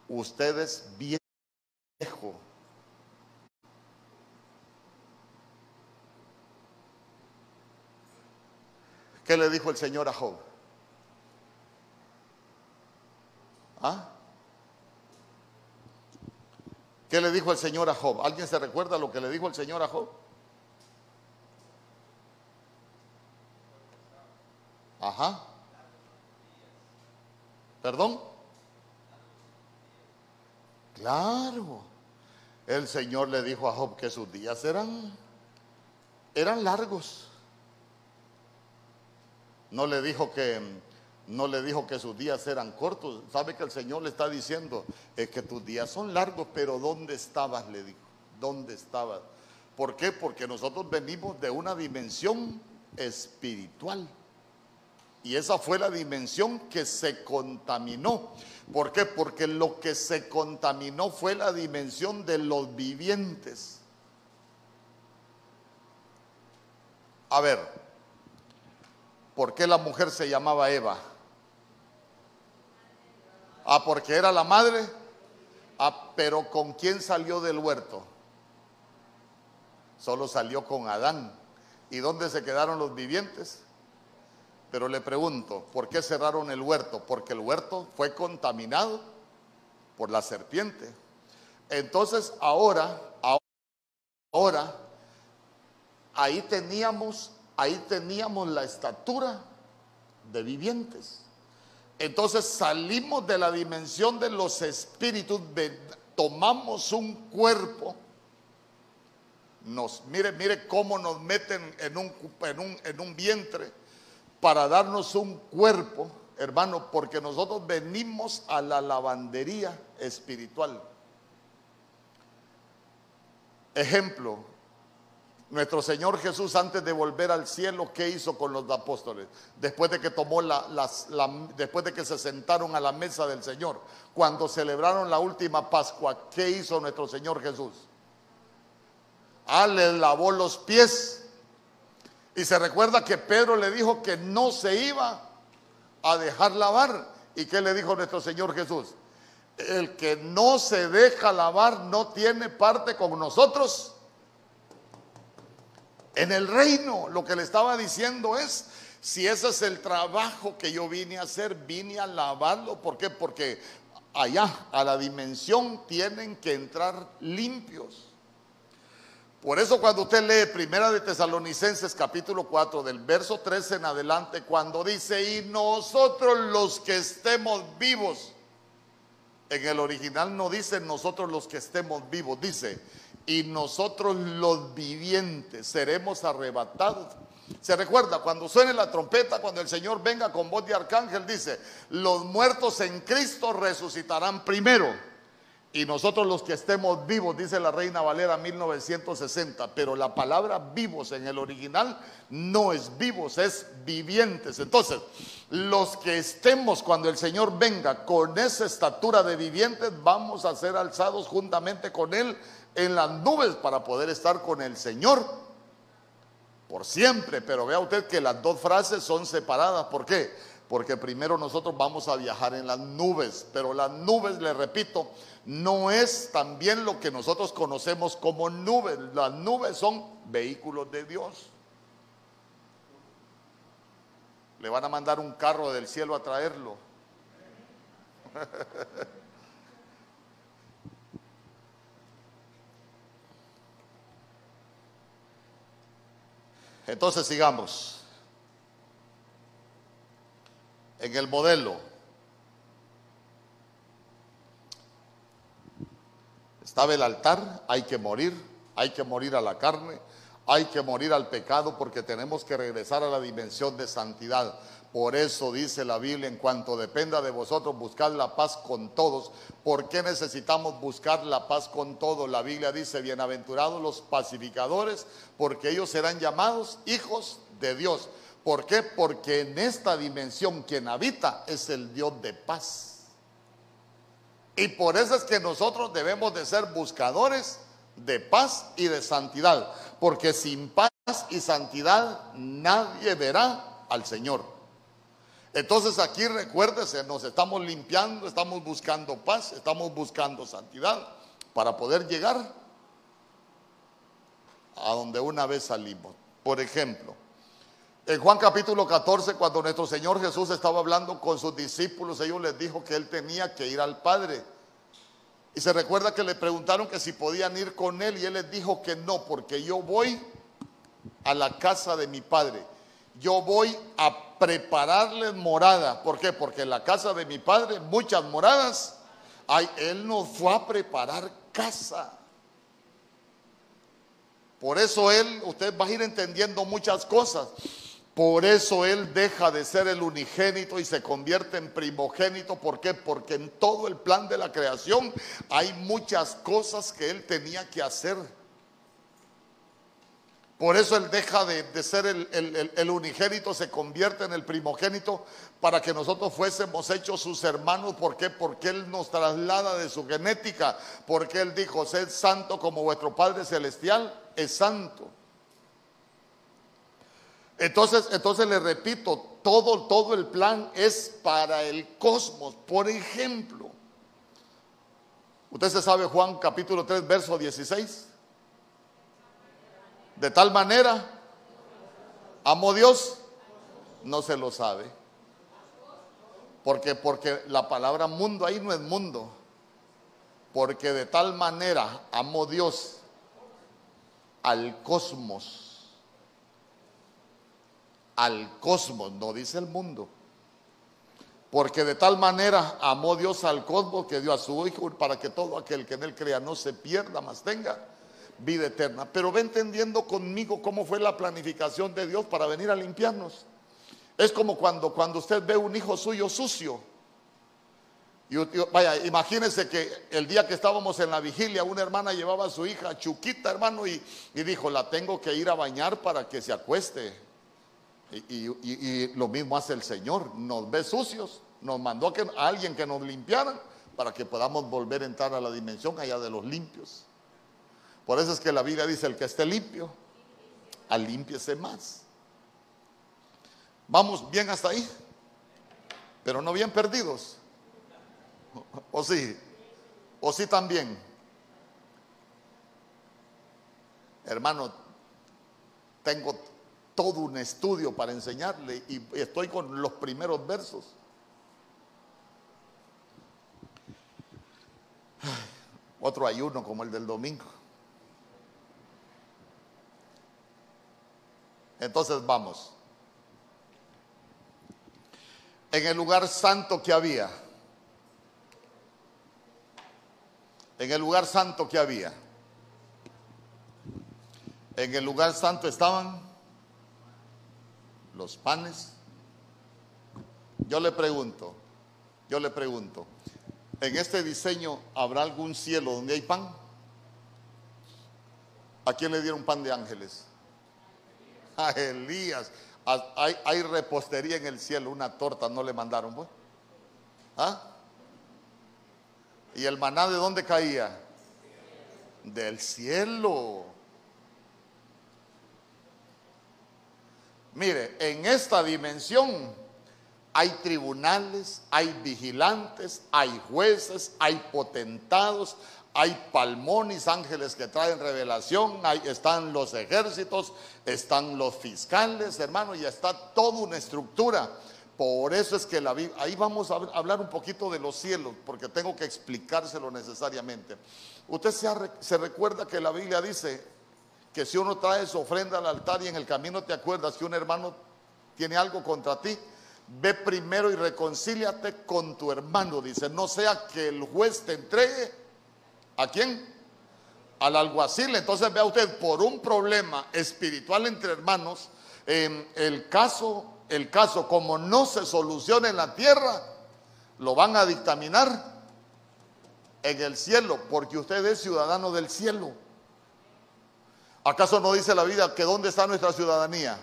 Usted es viejo ¿Qué le dijo el Señor a Job? ¿Ah? ¿Qué le dijo el Señor a Job? ¿Alguien se recuerda lo que le dijo el Señor a Job? Ajá. ¿Perdón? Claro. El Señor le dijo a Job que sus días eran eran largos. No le dijo que no le dijo que sus días eran cortos. Sabe que el Señor le está diciendo es que tus días son largos, pero ¿dónde estabas? Le dijo. ¿Dónde estabas? ¿Por qué? Porque nosotros venimos de una dimensión espiritual. Y esa fue la dimensión que se contaminó. ¿Por qué? Porque lo que se contaminó fue la dimensión de los vivientes. A ver, ¿Por qué la mujer se llamaba Eva? Ah, porque era la madre. Ah, pero ¿con quién salió del huerto? Solo salió con Adán. ¿Y dónde se quedaron los vivientes? Pero le pregunto, ¿por qué cerraron el huerto? Porque el huerto fue contaminado por la serpiente. Entonces ahora, ahora, ahí teníamos ahí teníamos la estatura de vivientes. Entonces salimos de la dimensión de los espíritus, tomamos un cuerpo, nos, mire, mire cómo nos meten en un, en un, en un vientre para darnos un cuerpo, hermano, porque nosotros venimos a la lavandería espiritual. Ejemplo, nuestro Señor Jesús antes de volver al cielo, ¿qué hizo con los apóstoles? Después de que tomó las, después de que se sentaron a la mesa del Señor, cuando celebraron la última Pascua, ¿qué hizo nuestro Señor Jesús? Ah, le lavó los pies. Y se recuerda que Pedro le dijo que no se iba a dejar lavar. ¿Y qué le dijo nuestro Señor Jesús? El que no se deja lavar no tiene parte con nosotros en el reino. Lo que le estaba diciendo es, si ese es el trabajo que yo vine a hacer, vine a lavarlo. ¿Por qué? Porque allá, a la dimensión, tienen que entrar limpios. Por eso cuando usted lee Primera de Tesalonicenses capítulo 4 del verso 13 en adelante, cuando dice, y nosotros los que estemos vivos, en el original no dice nosotros los que estemos vivos, dice, y nosotros los vivientes seremos arrebatados Se recuerda, cuando suene la trompeta, cuando el Señor venga con voz de arcángel, dice, los muertos en Cristo resucitarán primero. Y nosotros los que estemos vivos, dice la Reina Valera 1960, pero la palabra vivos en el original no es vivos, es vivientes. Entonces, los que estemos cuando el Señor venga con esa estatura de vivientes, vamos a ser alzados juntamente con Él en las nubes para poder estar con el Señor por siempre. Pero vea usted que las dos frases son separadas. ¿Por qué? Porque primero nosotros vamos a viajar en las nubes, pero las nubes, le repito, no es también lo que nosotros conocemos como nubes. Las nubes son vehículos de Dios. Le van a mandar un carro del cielo a traerlo. Entonces sigamos. En el modelo. Estaba el altar, hay que morir, hay que morir a la carne, hay que morir al pecado porque tenemos que regresar a la dimensión de santidad. Por eso dice la Biblia, en cuanto dependa de vosotros, buscad la paz con todos. ¿Por qué necesitamos buscar la paz con todos? La Biblia dice, bienaventurados los pacificadores, porque ellos serán llamados hijos de Dios. ¿Por qué? Porque en esta dimensión quien habita es el Dios de paz. Y por eso es que nosotros debemos de ser buscadores de paz y de santidad. Porque sin paz y santidad nadie verá al Señor. Entonces aquí recuérdese, nos estamos limpiando, estamos buscando paz, estamos buscando santidad para poder llegar a donde una vez salimos. Por ejemplo, en Juan capítulo 14, cuando nuestro Señor Jesús estaba hablando con sus discípulos, ellos les dijo que él tenía que ir al Padre. Y se recuerda que le preguntaron que si podían ir con él y él les dijo que no, porque yo voy a la casa de mi Padre. Yo voy a prepararles morada. ¿Por qué? Porque en la casa de mi padre, muchas moradas, hay, él nos fue a preparar casa. Por eso él, usted va a ir entendiendo muchas cosas. Por eso Él deja de ser el unigénito y se convierte en primogénito. ¿Por qué? Porque en todo el plan de la creación hay muchas cosas que Él tenía que hacer por eso Él deja de, ser el, unigénito, se convierte en el primogénito para que nosotros fuésemos hechos sus hermanos. ¿Por qué? Porque Él nos traslada de su genética. Porque Él dijo, sed santo como vuestro Padre Celestial es santo. Entonces, entonces le repito, todo, todo el plan es para el cosmos. Por ejemplo, usted se sabe Juan capítulo 3, verso 16. De tal manera, amo Dios, no se lo sabe. Porque, porque la palabra mundo ahí no es mundo. Porque de tal manera amo Dios al cosmos. Al cosmos, no dice el mundo. Porque de tal manera amó Dios al cosmos que dio a su Hijo para que todo aquel que en él crea no se pierda, más tenga vida eterna. Pero ve entendiendo conmigo cómo fue la planificación de Dios para venir a limpiarnos. Es como cuando, cuando usted ve un hijo suyo sucio. Y, vaya, imagínense que el día que estábamos en la vigilia, una hermana llevaba a su hija chuquita, hermano, y, dijo, la tengo que ir a bañar para que se acueste. Y, y, lo mismo hace el Señor, nos ve sucios, nos mandó a, que, a alguien que nos limpiara para que podamos volver a entrar a la dimensión allá de los limpios. Por eso es que la Biblia dice, el que esté limpio, alímpiese más. Vamos bien hasta ahí, pero no bien perdidos. ¿O sí? ¿O sí también? Hermano, tengo todo un estudio para enseñarle y estoy con los primeros versos. Otro ayuno como el del domingo. Entonces vamos. En el lugar santo que había. En el lugar santo que había. En el lugar santo estaban los panes. Yo le pregunto, yo le pregunto, ¿en este diseño habrá algún cielo donde hay pan? ¿A quién le dieron pan de ángeles? Elías. Hay, repostería en el cielo, una torta no le mandaron, pues. ¿Ah? ¿Y el maná de dónde caía? Del cielo. Mire, en esta dimensión hay tribunales, hay vigilantes, hay jueces, hay potentados, hay palmones, ángeles que traen revelación, ahí están los ejércitos, están los fiscales, hermano, y está toda una estructura. Por eso es que la Biblia, ahí vamos a hablar un poquito de los cielos, porque tengo que explicárselo necesariamente. Usted se, se recuerda que la Biblia dice que si uno trae su ofrenda al altar y en el camino te acuerdas que un hermano tiene algo contra ti, ve primero y reconcíliate con tu hermano. Dice, no sea que el juez te entregue ¿A quién? Al alguacil. Entonces vea usted, por un problema espiritual entre hermanos, el caso, el caso como no se soluciona en la tierra, lo van a dictaminar en el cielo, porque usted es ciudadano del cielo. ¿Acaso no dice la vida que dónde está nuestra ciudadanía?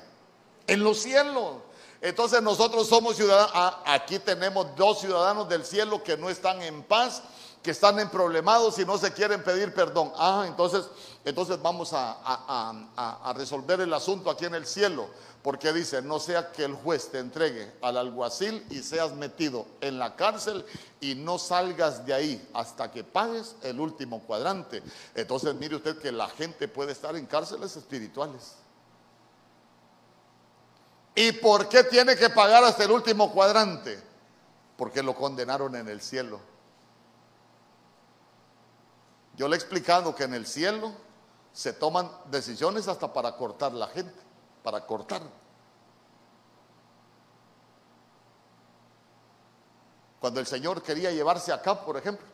En los cielos. Entonces nosotros somos ciudadanos, ah, aquí tenemos dos ciudadanos del cielo que no están en paz que están en problemados y no se quieren pedir perdón. Ah, entonces, entonces vamos a, resolver el asunto aquí en el cielo. Porque dice, no sea que el juez te entregue al alguacil y seas metido en la cárcel y no salgas de ahí hasta que pagues el último cuadrante. Entonces mire usted que la gente puede estar en cárceles espirituales. ¿Y por qué tiene que pagar hasta el último cuadrante? Porque lo condenaron en el cielo. Yo le he explicado que en el cielo se toman decisiones hasta para cortar la gente, para cortar. Cuando el Señor quería llevarse acá, por ejemplo,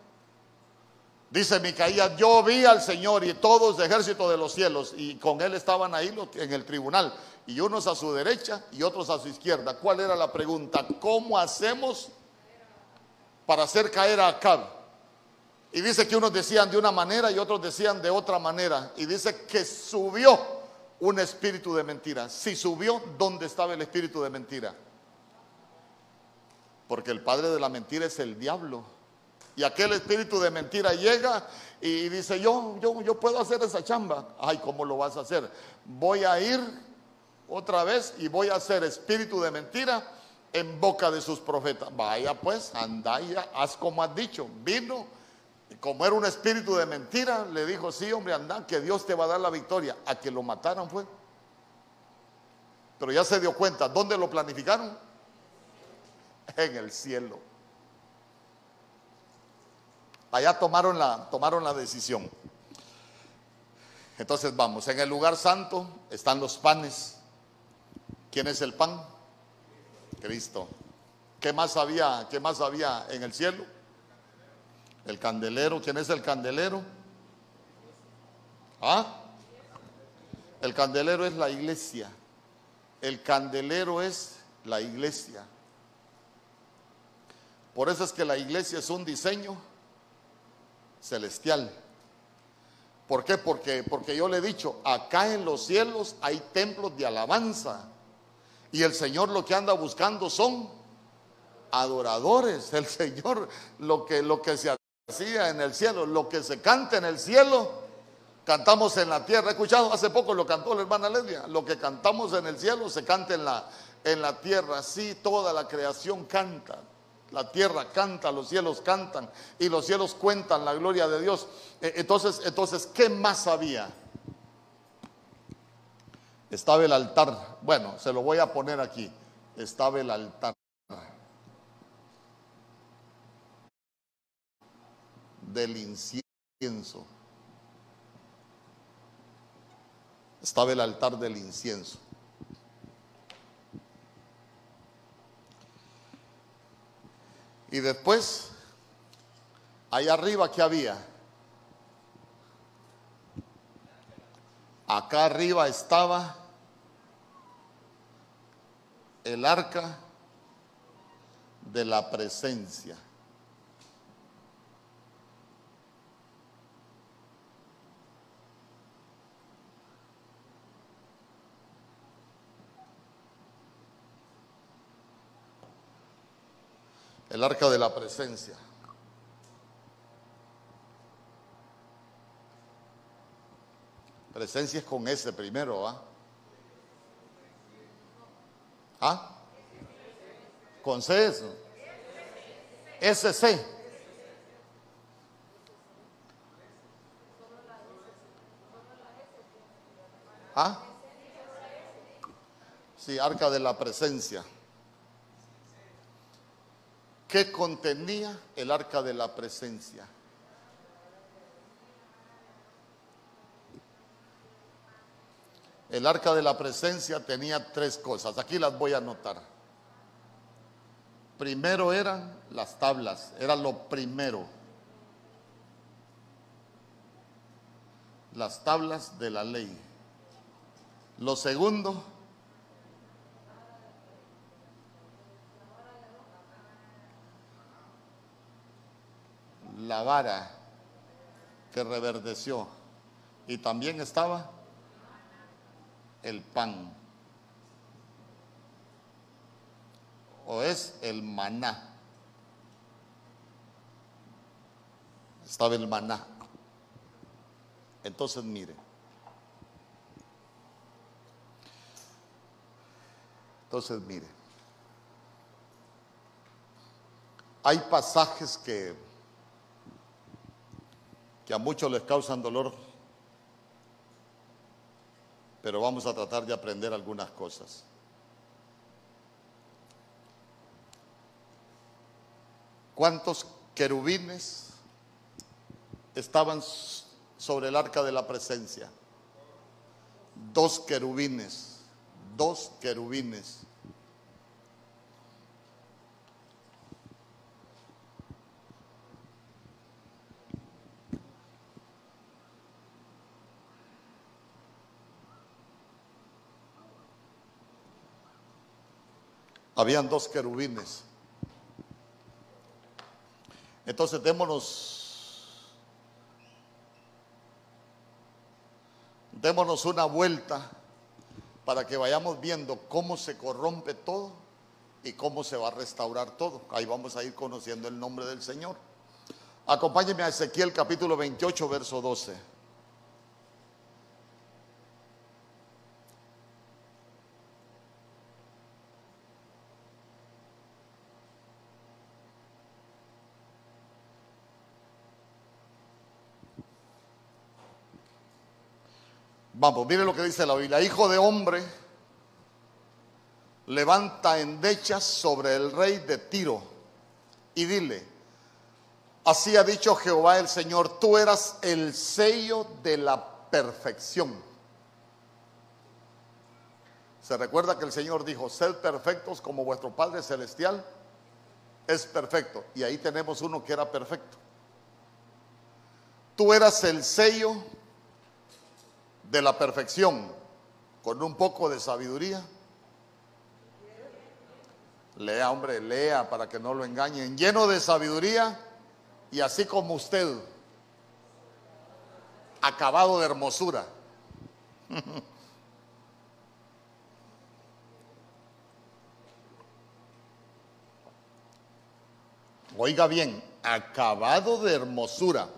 dice Micaías, yo vi al Señor y todos de ejército de los cielos, y con él estaban ahí en el tribunal, y unos a su derecha y otros a su izquierda. ¿Cuál era la pregunta? ¿Cómo hacemos para hacer caer a Acab? Y dice que unos decían de una manera y otros decían de otra manera. Y dice que subió un espíritu de mentira. Si subió, ¿dónde estaba el espíritu de mentira? Porque el padre de la mentira es el diablo. Y aquel espíritu de mentira llega y dice, yo, yo, yo puedo hacer esa chamba. Ay, ¿cómo lo vas a hacer? Voy a ir otra vez y voy a hacer espíritu de mentira en boca de sus profetas. Vaya pues, anda haz como has dicho. Vino como era un espíritu de mentira, le dijo, sí, hombre, anda, que Dios te va a dar la victoria. A que lo mataran fue. Pero ya se dio cuenta, ¿dónde lo planificaron? En el cielo. Allá tomaron la, tomaron la decisión. Entonces vamos, en el lugar santo están los panes. ¿Quién es el pan? Cristo. ¿Qué más había, qué más había en el cielo? El candelero, ¿quién es el candelero? ¿Ah? El candelero es la iglesia. El candelero es la iglesia. Por eso es que la iglesia es un diseño celestial. ¿Por qué? Porque, porque yo le he dicho, acá en los cielos hay templos de alabanza. Y el Señor lo que anda buscando son adoradores. El Señor lo que, lo que se en el cielo, lo que se canta en el cielo, cantamos en la tierra. He escuchado hace poco lo cantó la hermana Ledia, lo que cantamos en el cielo se canta en la, en la tierra. Sí, toda la creación canta. La tierra canta, los cielos cantan y los cielos cuentan la gloria de Dios. E, entonces, entonces, ¿qué más había? Estaba el altar. Bueno, se lo voy a poner aquí. Estaba el altar. Del incienso. Estaba el altar del incienso. Y después, allá arriba, ¿qué había? Acá arriba estaba el arca de la presencia. El arca de la presencia. Presencia es con ese primero, ¿ah? ¿Ah? Con C eso. SC. ¿Ah? Sí, arca de la presencia. ¿Qué contenía el arca de la presencia? El arca de la presencia tenía tres cosas. Aquí las voy a anotar. Primero eran las tablas, era lo primero. Las tablas de la ley. Lo segundo, la vara que reverdeció. Y también estaba el pan. O es el maná. Estaba el maná. Entonces mire. Entonces mire. Hay pasajes que a muchos les causan dolor, pero vamos a tratar de aprender algunas cosas. ¿Cuántos querubines estaban sobre el arca de la presencia? Dos querubines, dos querubines. Habían dos querubines. Entonces démonos, démonos una vuelta para que vayamos viendo cómo se corrompe todo y cómo se va a restaurar todo. Ahí vamos a ir conociendo el nombre del Señor. Acompáñeme a Ezequiel capítulo 28, verso 12. Vamos, mire lo que dice la Biblia. Hijo de hombre, levanta endechas sobre el rey de Tiro y dile, así ha dicho Jehová el Señor, tú eras el sello de la perfección. Se recuerda que el Señor dijo, sed perfectos como vuestro Padre Celestial es perfecto. Y ahí tenemos uno que era perfecto. Tú eras el sello de la perfección con un poco de sabiduría. Lea, hombre, lea para que no lo engañen. Lleno de sabiduría y así como usted, acabado de hermosura. Oiga bien, acabado de hermosura.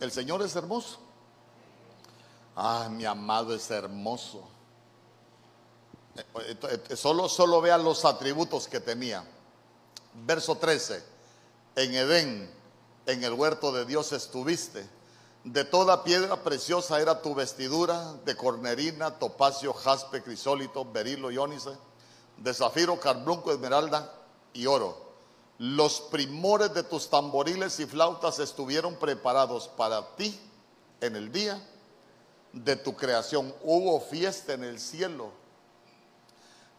El Señor es hermoso. Ah, mi amado es hermoso. Eh, eh, solo, solo vea los atributos que tenía. Verso 13. En Edén, en el huerto de Dios estuviste. De toda piedra preciosa era tu vestidura, de cornerina, topacio, jaspe, crisólito, berilo y de zafiro, carbunco, esmeralda y oro. Los primores de tus tamboriles y flautas estuvieron preparados para ti en el día de tu creación. Hubo fiesta en el cielo.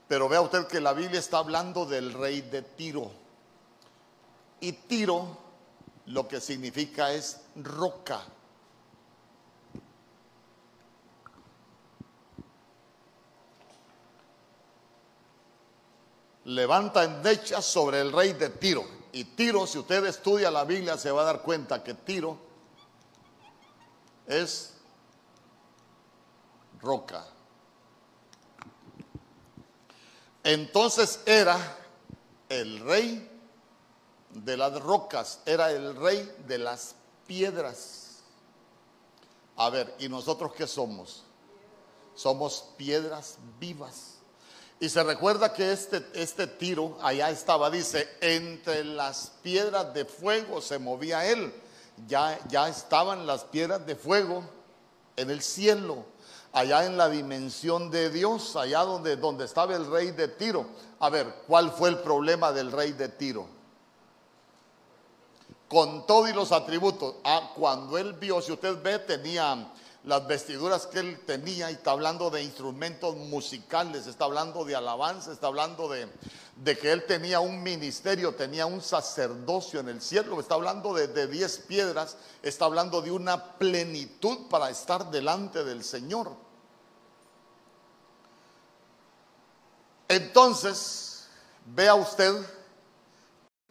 Pero vea usted que la Biblia está hablando del rey de Tiro. Y Tiro lo que significa es roca. levanta endecha sobre el rey de Tiro. Y Tiro, si usted estudia la Biblia, se va a dar cuenta que Tiro es roca. Entonces era el rey de las rocas, era el rey de las piedras. A ver, ¿y nosotros qué somos? Somos piedras vivas. Y se recuerda que este, este tiro allá estaba, dice, entre las piedras de fuego se movía él. Ya, ya estaban las piedras de fuego en el cielo allá en la dimensión de Dios, allá donde, donde estaba el rey de Tiro. A ver, ¿cuál fue el problema del rey de Tiro? Con todos los atributos. Ah, cuando él vio, si usted ve, tenía las vestiduras que él tenía y está hablando de instrumentos musicales, está hablando de alabanza, está hablando de, de que él tenía un ministerio, tenía un sacerdocio en el cielo, está hablando de diez piedras, está hablando de una plenitud para estar delante del Señor. Entonces, vea usted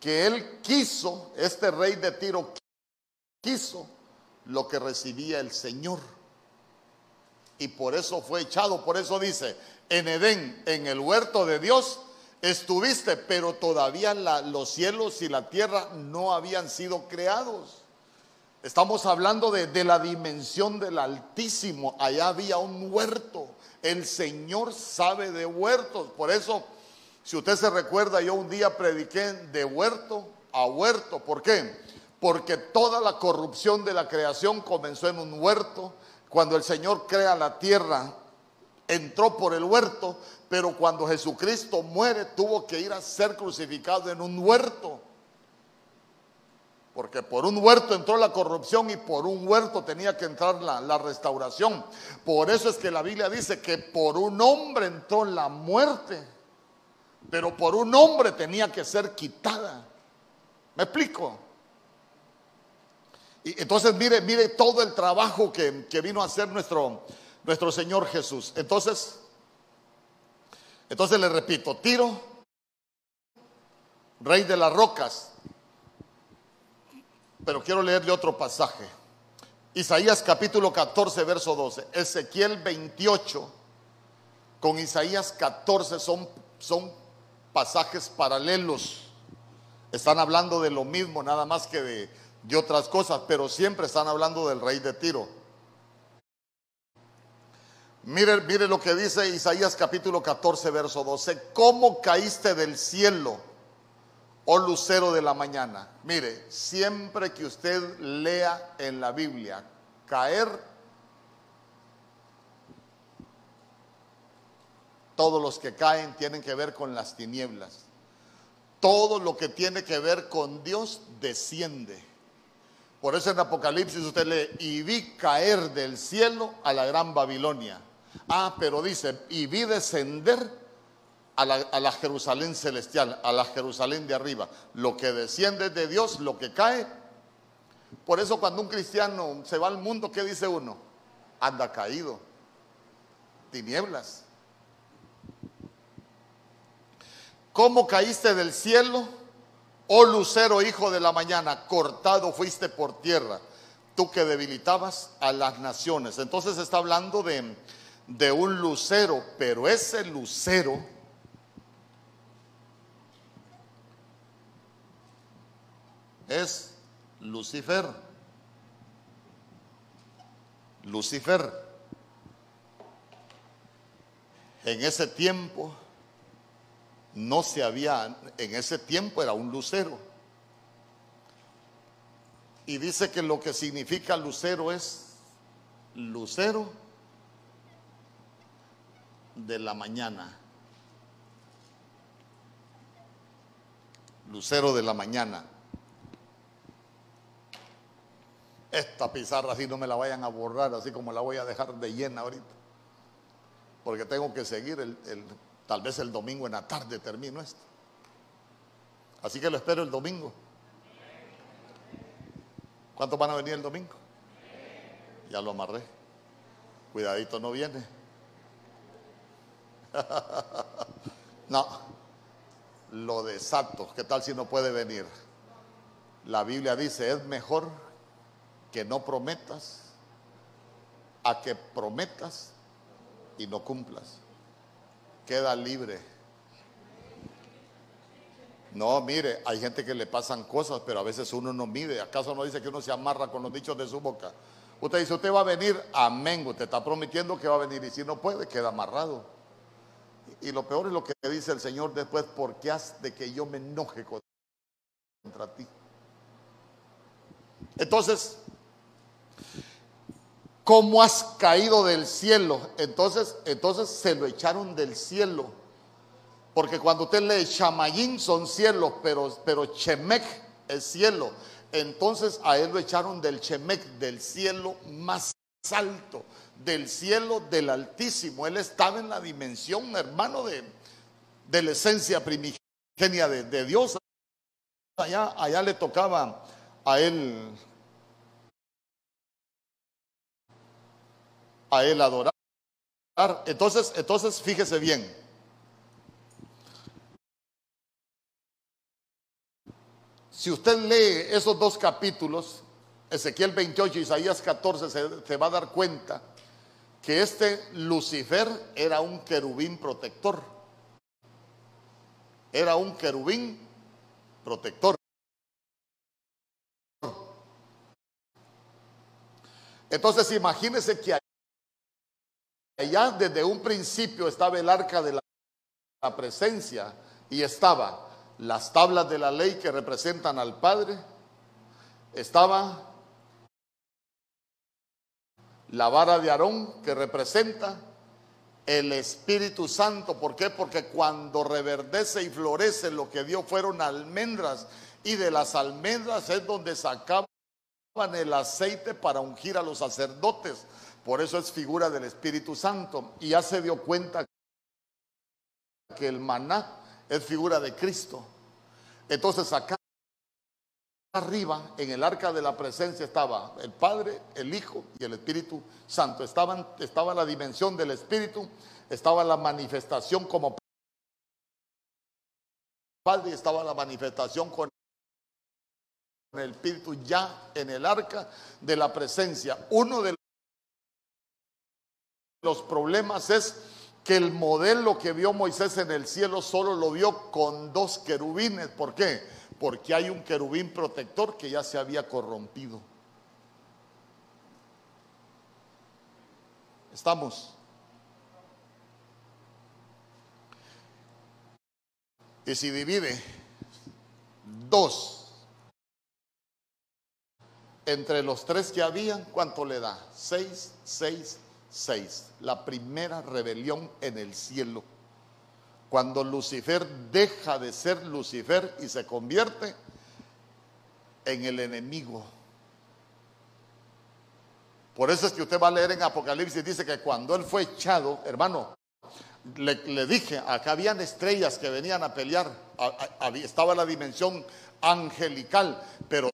que él quiso, este rey de Tiro quiso lo que recibía el Señor. Y por eso fue echado, por eso dice, en Edén, en el huerto de Dios, estuviste, pero todavía los cielos y la tierra no habían sido creados. Estamos hablando de, la dimensión del Altísimo. Allá había un huerto el Señor sabe de huertos. Por eso, si usted se recuerda, yo un día prediqué de huerto a huerto. ¿Por qué? Porque toda la corrupción de la creación comenzó en un huerto. Cuando el Señor crea la tierra, entró por el huerto, pero cuando Jesucristo muere, tuvo que ir a ser crucificado en un huerto. Porque por un huerto entró la corrupción y por un huerto tenía que entrar la, restauración. Por eso es que la Biblia dice que por un hombre entró la muerte, pero por un hombre tenía que ser quitada. ¿Me explico? Y entonces mire, mire todo el trabajo que, que vino a hacer nuestro, nuestro Señor Jesús. Entonces, entonces le repito, Tiro, rey de las rocas, pero quiero leerle otro pasaje. Isaías capítulo 14, verso 12. Ezequiel 28 con Isaías 14 son, son pasajes paralelos. Están hablando de lo mismo, nada más que de, de otras cosas, pero siempre están hablando del rey de Tiro. Mire, mire lo que dice Isaías capítulo 14, verso 12. ¿Cómo caíste del cielo? Oh lucero de la mañana. Mire, siempre que usted lea en la Biblia caer, todos los que caen tienen que ver con las tinieblas. Todo lo que tiene que ver con Dios desciende. Por eso en Apocalipsis usted lee, y vi caer del cielo a la gran Babilonia. Ah, pero dice, y vi descender a la, Jerusalén celestial, a la Jerusalén de arriba. Lo que desciende de Dios, lo que cae. Por eso cuando un cristiano se va al mundo, ¿qué dice uno? Anda caído. Tinieblas. ¿Cómo caíste del cielo? Oh lucero, hijo de la mañana, cortado fuiste por tierra, tú que debilitabas a las naciones. Entonces está hablando de, de un lucero, pero ese lucero es Lucifer. Lucifer. En ese tiempo no se había, en ese tiempo era un lucero. Y dice que lo que significa lucero es lucero de la mañana. Lucero de la mañana. Esta pizarra así no me la vayan a borrar, así como la voy a dejar de llena ahorita. Porque tengo que seguir, el, tal vez el domingo en la tarde termino esto. Así que lo espero el domingo. ¿Cuántos van a venir el domingo? Ya lo amarré. Cuidadito, no viene. no. lo desato. ¿Qué tal si no puede venir? La Biblia dice, es mejor que no prometas a que prometas y no cumplas. Queda libre. No, mire, hay gente que le pasan cosas, pero a veces uno no mide. ¿Acaso no dice que uno se amarra con los dichos de su boca? Usted dice, usted va a venir, amén. Usted está prometiendo que va a venir y si no puede, queda amarrado. Y lo peor es lo que dice el Señor después, porque has de que yo me enoje contra ti. Entonces, ¿cómo has caído del cielo? Entonces, entonces se lo echaron del cielo. Porque cuando usted lee Shamayín son cielos, pero, pero es cielo. Entonces a él lo echaron del Chemec, del cielo más alto, del cielo del Altísimo. Él estaba en la dimensión, hermano, de, de la esencia primigenia de, de Dios. Allá, allá le tocaba a él a él adorar. Entonces, entonces fíjese bien. Si usted lee esos dos capítulos, Ezequiel 28 y Isaías 14, se, va a dar cuenta que este Lucifer era un querubín protector. Era un querubín protector. Entonces imagínese que allá desde un principio estaba el arca de la, presencia y estaba las tablas de la ley que representan al Padre, estaba la vara de Aarón que representa el Espíritu Santo. ¿Por qué? Porque cuando reverdece y florece lo que dio fueron almendras y de las almendras es donde sacaban el aceite para ungir a los sacerdotes. Por eso es figura del Espíritu Santo. Y ya se dio cuenta que el maná es figura de Cristo. Entonces acá arriba, en el arca de la presencia, estaba el Padre, el Hijo y el Espíritu Santo. Estaban, estaba la dimensión del Espíritu, estaba la manifestación como Padre y estaba la manifestación con el Espíritu ya en el arca de la presencia. Uno de los problemas es que el modelo que vio Moisés en el cielo solo lo vio con dos querubines. ¿Por qué? Porque hay un querubín protector que ya se había corrompido. ¿Estamos? Y si divide dos entre los tres que habían, ¿cuánto le da? Seis, seis, 6, la primera rebelión en el cielo. Cuando Lucifer deja de ser Lucifer y se convierte en el enemigo. Por eso es que usted va a leer en Apocalipsis, dice que cuando él fue echado, hermano, le, dije, acá habían estrellas que venían a pelear, estaba la dimensión angelical, pero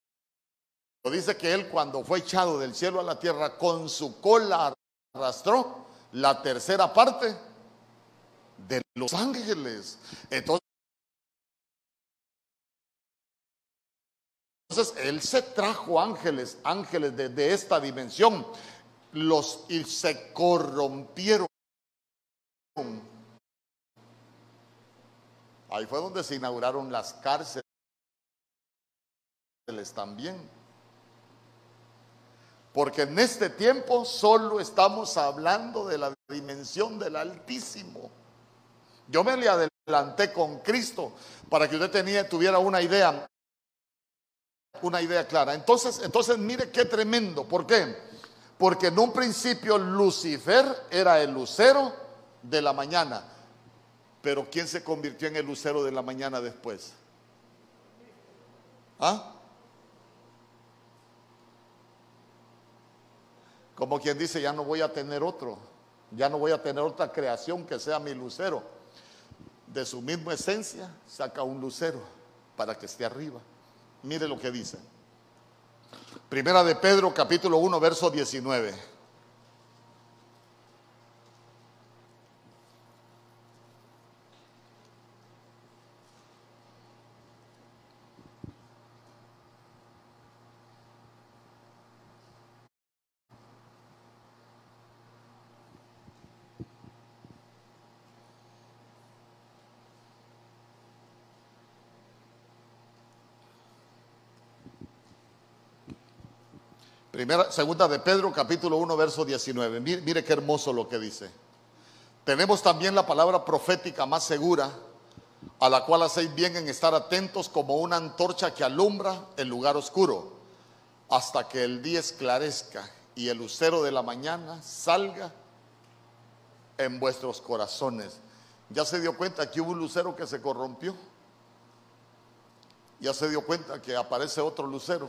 dice que él cuando fue echado del cielo a la tierra con su cola arrastró la tercera parte de los ángeles. Entonces, él se trajo ángeles, ángeles de, esta dimensión, los y se corrompieron. Ahí fue donde se inauguraron las cárceles también. Porque en este tiempo solo estamos hablando de la dimensión del Altísimo. Yo me le adelanté con Cristo para que usted tenía, tuviera una idea, una idea clara. Entonces, entonces mire qué tremendo. ¿Por qué? Porque en un principio Lucifer era el lucero de la mañana. Pero ¿quién se convirtió en el lucero de la mañana después? ¿Ah? Como quien dice, ya no voy a tener otro, ya no voy a tener otra creación que sea mi lucero. De su misma esencia saca un lucero para que esté arriba. Mire lo que dice. Primera de Pedro capítulo 1 verso 19. Segunda de Pedro, capítulo 1, verso 19. Mire, mire qué hermoso lo que dice. Tenemos también la palabra profética más segura, a la cual hacéis bien en estar atentos como una antorcha que alumbra el lugar oscuro, hasta que el día esclarezca y el lucero de la mañana salga en vuestros corazones. ¿Ya se dio cuenta que hubo un lucero que se corrompió? ¿Ya se dio cuenta que aparece otro lucero?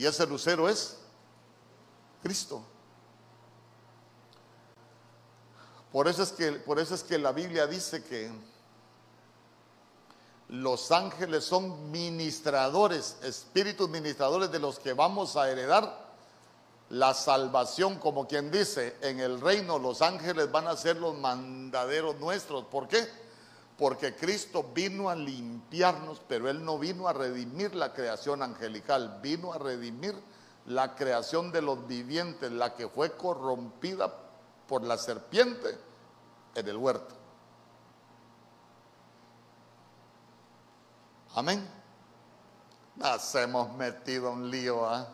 Y ese lucero es Cristo. Por eso es que, por eso es que la Biblia dice que los ángeles son ministradores, espíritus ministradores de los que vamos a heredar la salvación, como quien dice, en el reino los ángeles van a ser los mandaderos nuestros. ¿Por qué? Porque Cristo vino a limpiarnos, pero Él no vino a redimir la creación angelical, vino a redimir la creación de los vivientes, la que fue corrompida por la serpiente en el huerto. Amén. Nos hemos metido un lío. ¿ah?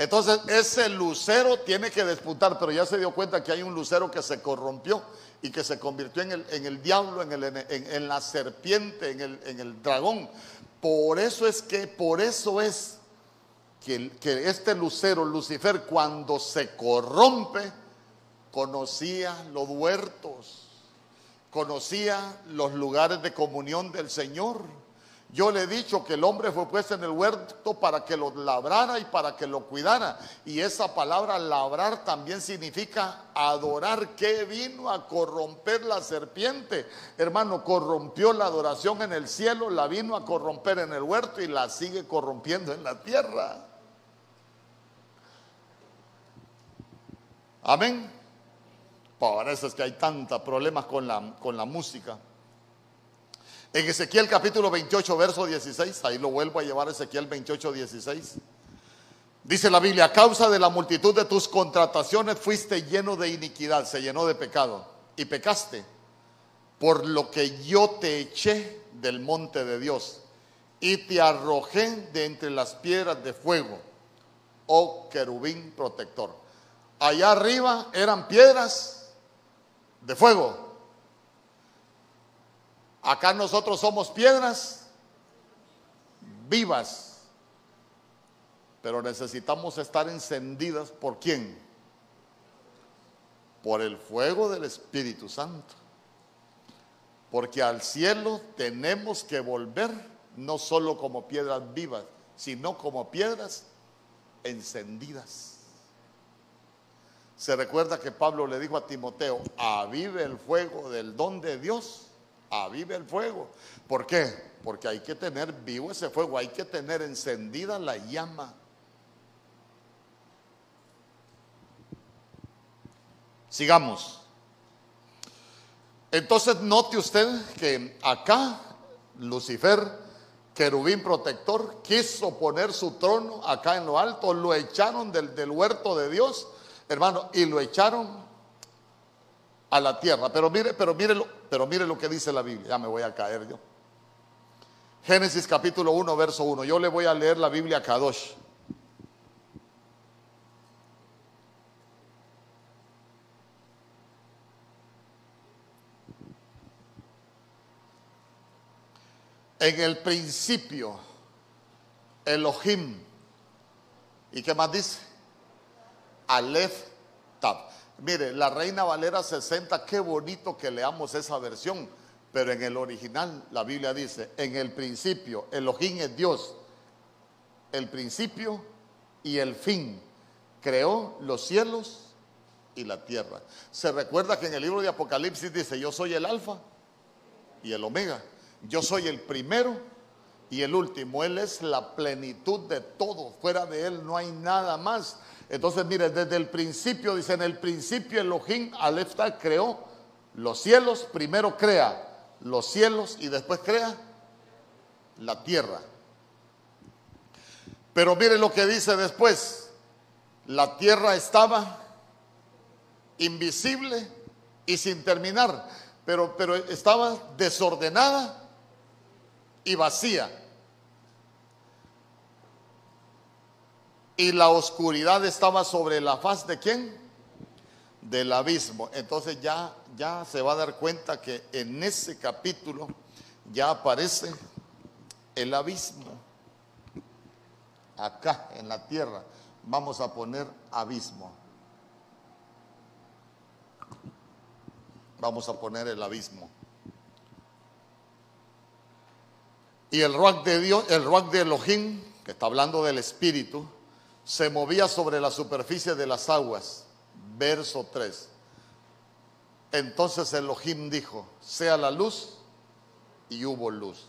Entonces ese lucero tiene que disputar, pero ya se dio cuenta que hay un lucero que se corrompió y que se convirtió en el, en el diablo, en, el, en, la serpiente, en el, en el dragón. Por eso es que, por eso es que, que este lucero, Lucifer, cuando se corrompe, conocía los huertos, conocía los lugares de comunión del Señor yo le he dicho que el hombre fue puesto en el huerto para que lo labrara y para que lo cuidara. Y esa palabra labrar también significa adorar. que vino a corromper la serpiente? Hermano, corrompió la adoración en el cielo, la vino a corromper en el huerto y la sigue corrompiendo en la tierra. Amén. Por eso es que hay tantos problemas con la, con la música. En Ezequiel capítulo 28, verso 16, ahí lo vuelvo a llevar Ezequiel 28, 16. Dice la Biblia, a causa de la multitud de tus contrataciones fuiste lleno de iniquidad, se llenó de pecado y pecaste, por lo que yo te eché del monte de Dios y te arrojé de entre las piedras de fuego, oh querubín protector. Allá arriba eran piedras de fuego Acá nosotros somos piedras vivas, pero necesitamos estar encendidas por quién? Por el fuego del Espíritu Santo. Porque al cielo tenemos que volver no solo como piedras vivas, sino como piedras encendidas. Se recuerda que Pablo le dijo a Timoteo, avive el fuego del don de Dios avive el fuego. ¿Por qué? Porque hay que tener vivo ese fuego, hay que tener encendida la llama. Sigamos. Entonces note usted que acá Lucifer, querubín protector, quiso poner su trono acá en lo alto, lo echaron del, del huerto de Dios, hermano, y lo echaron a la tierra. Pero mire, pero mire, pero mire lo que dice la Biblia. Ya me voy a caer yo. Génesis capítulo 1, verso 1. Yo le voy a leer la Biblia a Kadosh. En el principio, Elohim. ¿Y qué más dice? Aleph Tab. Mire, la Reina Valera 60, qué bonito que leamos esa versión, pero en el original la Biblia dice, en el principio, Elohim es Dios, el principio y el fin, creó los cielos y la tierra. Se recuerda que en el libro de Apocalipsis dice, yo soy el alfa y el omega, yo soy el primero y el último, Él es la plenitud de todo, fuera de Él no hay nada más. Entonces, mire, desde el principio, dice, en el principio Elohim Alefta creó los cielos, primero crea los cielos y después crea la tierra. Pero mire lo que dice después, la tierra estaba invisible y sin terminar, pero, pero estaba desordenada y vacía. Y la oscuridad estaba sobre la faz de quién? Del abismo. Entonces ya, ya se va a dar cuenta que en ese capítulo ya aparece el abismo. Acá en la tierra vamos a poner abismo. Vamos a poner el abismo. Y el rock de Dios, el rock de Elohim, que está hablando del espíritu, se movía sobre la superficie de las aguas. Verso 3. Entonces Elohim dijo, sea la luz, y hubo luz.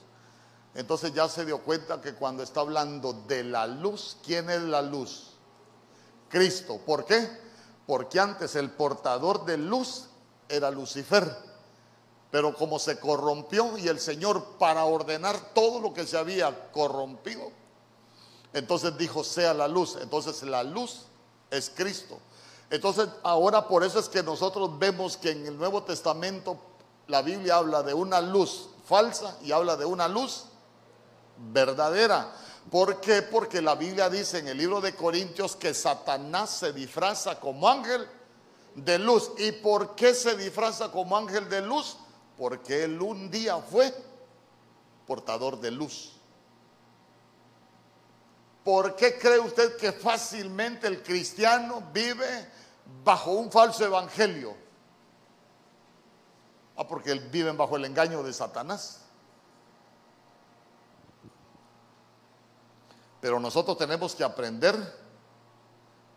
Entonces ya se dio cuenta que cuando está hablando de la luz, ¿quién es la luz? Cristo. ¿Por qué? Porque antes el portador de luz era Lucifer. Pero como se corrompió y el Señor para ordenar todo lo que se había corrompido, entonces dijo, sea la luz. Entonces la luz es Cristo. Entonces ahora por eso es que nosotros vemos que en el Nuevo Testamento la Biblia habla de una luz falsa y habla de una luz verdadera. ¿Por qué? Porque la Biblia dice en el libro de Corintios que Satanás se disfraza como ángel de luz. ¿Y por qué se disfraza como ángel de luz? Porque él un día fue portador de luz. ¿Por qué cree usted que fácilmente el cristiano vive bajo un falso evangelio? Ah, porque viven bajo el engaño de Satanás. Pero nosotros tenemos que aprender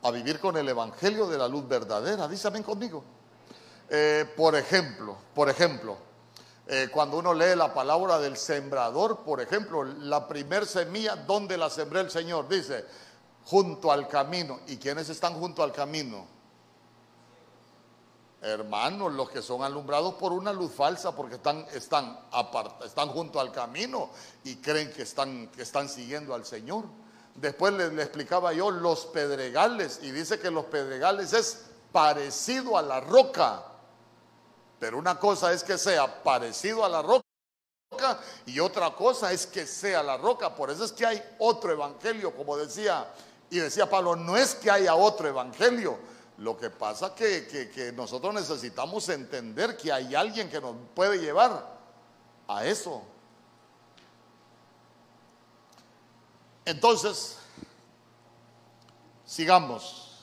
a vivir con el evangelio de la luz verdadera. Dísame conmigo. Eh, por ejemplo, por ejemplo, eh, cuando uno lee la palabra del sembrador, por ejemplo, la primer semilla, ¿dónde la sembré el Señor? Dice, junto al camino. ¿Y quiénes están junto al camino? Hermanos, los que son alumbrados por una luz falsa porque están, están, están junto al camino y creen que están, que están siguiendo al Señor. Después le explicaba yo los pedregales y dice que los pedregales es parecido a la roca. Pero una cosa es que sea parecido a la roca y otra cosa es que sea la roca. Por eso es que hay otro evangelio, como decía, y decía Pablo, no es que haya otro evangelio lo que pasa que, que, nosotros necesitamos entender que hay alguien que nos puede llevar a eso. Entonces, sigamos.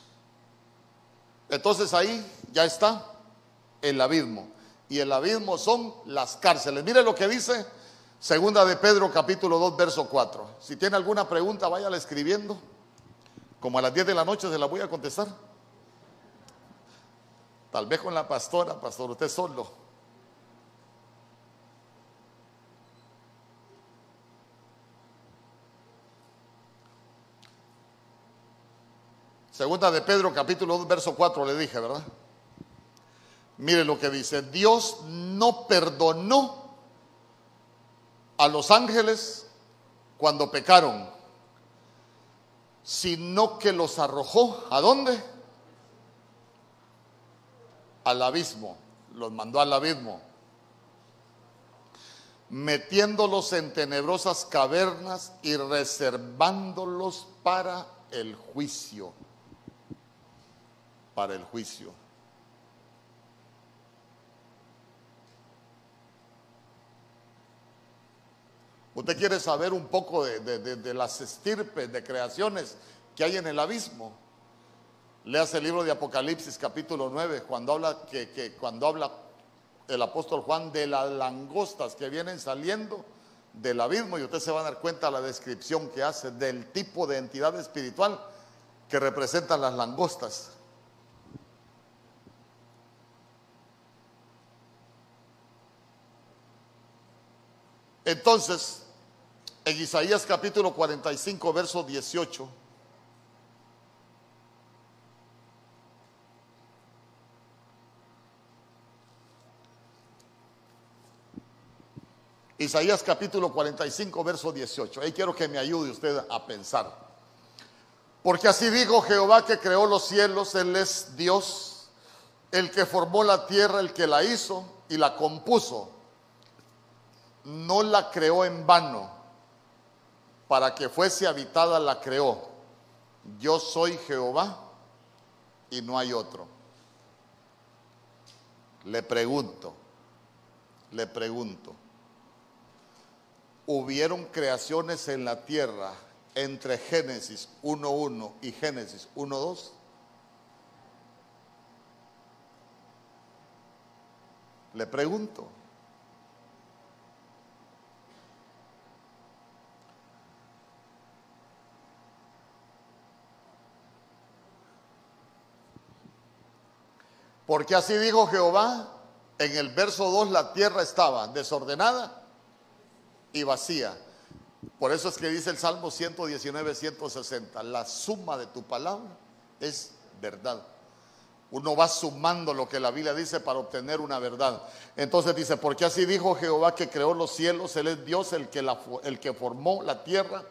Entonces ahí ya está el abismo. Y el abismo son las cárceles. Mire lo que dice Segunda de Pedro capítulo 2 verso 4. Si tiene alguna pregunta, váyala escribiendo. Como a las 10 de la noche se la voy a contestar. Tal vez con la pastora, pastor, usted solo. Segunda de Pedro, capítulo 2, verso 4, le dije, ¿verdad? Mire lo que dice, Dios no perdonó a los ángeles cuando pecaron, sino que los arrojó, ¿a dónde? al abismo, los mandó al abismo, metiéndolos en tenebrosas cavernas y reservándolos para el juicio, para el juicio. Usted quiere saber un poco de, las estirpes de creaciones que hay en el abismo. Leas el libro de Apocalipsis capítulo 9, cuando habla, que, cuando habla el apóstol Juan de las langostas que vienen saliendo del abismo y usted se va a dar cuenta de la descripción que hace del tipo de entidad espiritual que representan las langostas. Entonces, en Isaías capítulo 45, verso 18, Isaías capítulo 45, verso 18. Ahí quiero que me ayude usted a pensar. Porque así dijo Jehová que creó los cielos, Él es Dios, el que formó la tierra, el que la hizo y la compuso, no la creó en vano, para que fuese habitada la creó. Yo soy Jehová y no hay otro. Le pregunto, le pregunto, ¿hubieron creaciones en la tierra entre Génesis 1.1 y Génesis 1.2? Le pregunto. Porque así dijo Jehová, en el verso 2 la tierra estaba desordenada y vacía. Por eso es que dice el Salmo 119, 160, la suma de tu palabra es verdad. Uno va sumando lo que la Biblia dice para obtener una verdad. Entonces dice, porque así dijo Jehová que creó los cielos, Él es Dios el que, la, el que formó la tierra,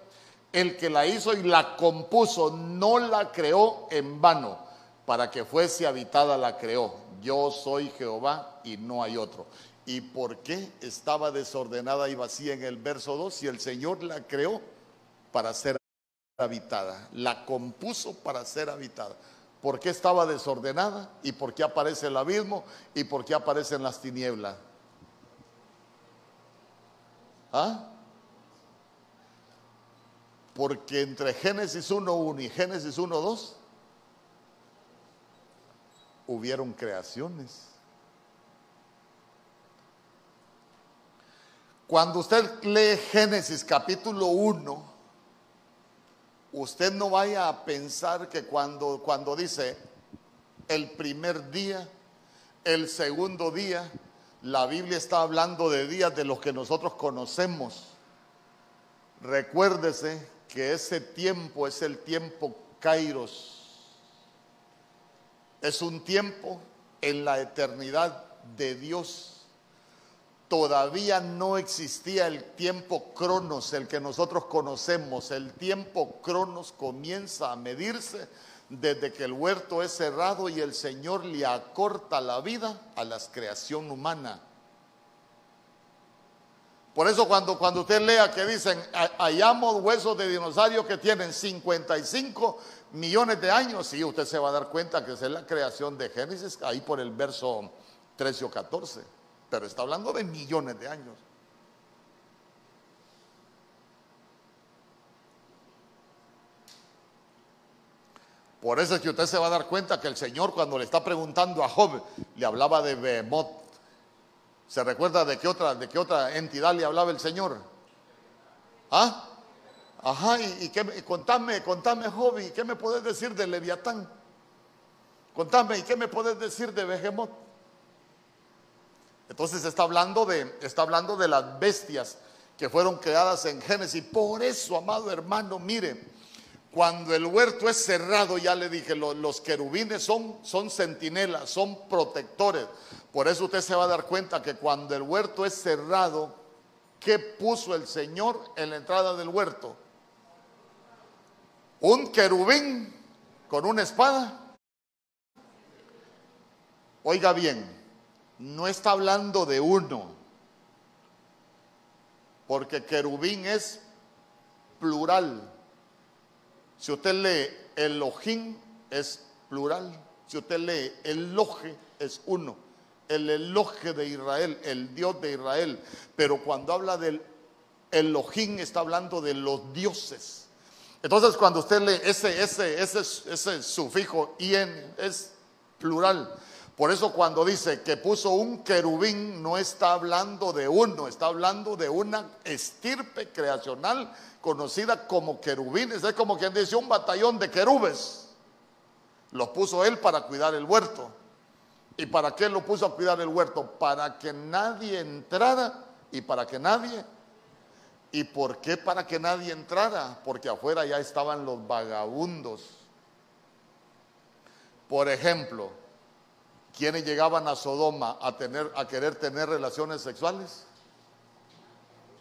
el que la hizo y la compuso, no la creó en vano, para que fuese habitada la creó. Yo soy Jehová y no hay otro. ¿Y por qué estaba desordenada y vacía en el verso 2 si el Señor la creó para ser habitada? La compuso para ser habitada por qué estaba desordenada y por qué aparece el abismo y por qué aparecen las tinieblas. ¿Ah? Porque entre Génesis 1.1 y Génesis 1.2 hubieron creaciones. Cuando usted lee Génesis capítulo 1, usted no vaya a pensar que cuando, cuando dice el primer día, el segundo día, la Biblia está hablando de días de los que nosotros conocemos. Recuérdese que ese tiempo es el tiempo Kairos. Es un tiempo en la eternidad de Dios todavía no existía el tiempo cronos, el que nosotros conocemos. El tiempo cronos comienza a medirse desde que el huerto es cerrado y el Señor le acorta la vida a la creación humana. Por eso cuando, cuando usted lea que dicen, hallamos huesos de dinosaurios que tienen 55 millones de años, y usted se va a dar cuenta que es la creación de Génesis, ahí por el verso 13 o 14 pero está hablando de millones de años. Por eso es que usted se va a dar cuenta que el Señor cuando le está preguntando a Job, le hablaba de Behemoth. ¿Se recuerda de qué otra, de qué otra entidad le hablaba el Señor? ¿Ah? Ajá, y, qué, contame, contame Job, ¿y qué me puedes decir de Leviatán? Contame, ¿y qué me puedes decir de Behemoth? Entonces está hablando de, está hablando de las bestias que fueron creadas en Génesis. Por eso, amado hermano, mire, cuando el huerto es cerrado, ya le dije, los, querubines son, son centinelas, son protectores. Por eso usted se va a dar cuenta que cuando el huerto es cerrado, ¿qué puso el Señor en la entrada del huerto? Un querubín con una espada. Oiga bien, no está hablando de uno, porque querubín es plural. Si usted lee Elohim es plural. Si usted lee Eloje es uno. El Eloje de Israel, el Dios de Israel. Pero cuando habla del Elohim está hablando de los dioses. Entonces cuando usted lee ese, ese, ese, ese sufijo ien es plural. Por eso cuando dice que puso un querubín, no está hablando de uno, está hablando de una estirpe creacional conocida como querubines. Es como quien dice un batallón de querubes. Los puso él para cuidar el huerto. ¿Y para qué lo puso a cuidar el huerto? Para que nadie entrara y para que nadie... ¿Y por qué para que nadie entrara? Porque afuera ya estaban los vagabundos. Por ejemplo, ¿Quiénes llegaban a Sodoma a, tener, a querer tener relaciones sexuales?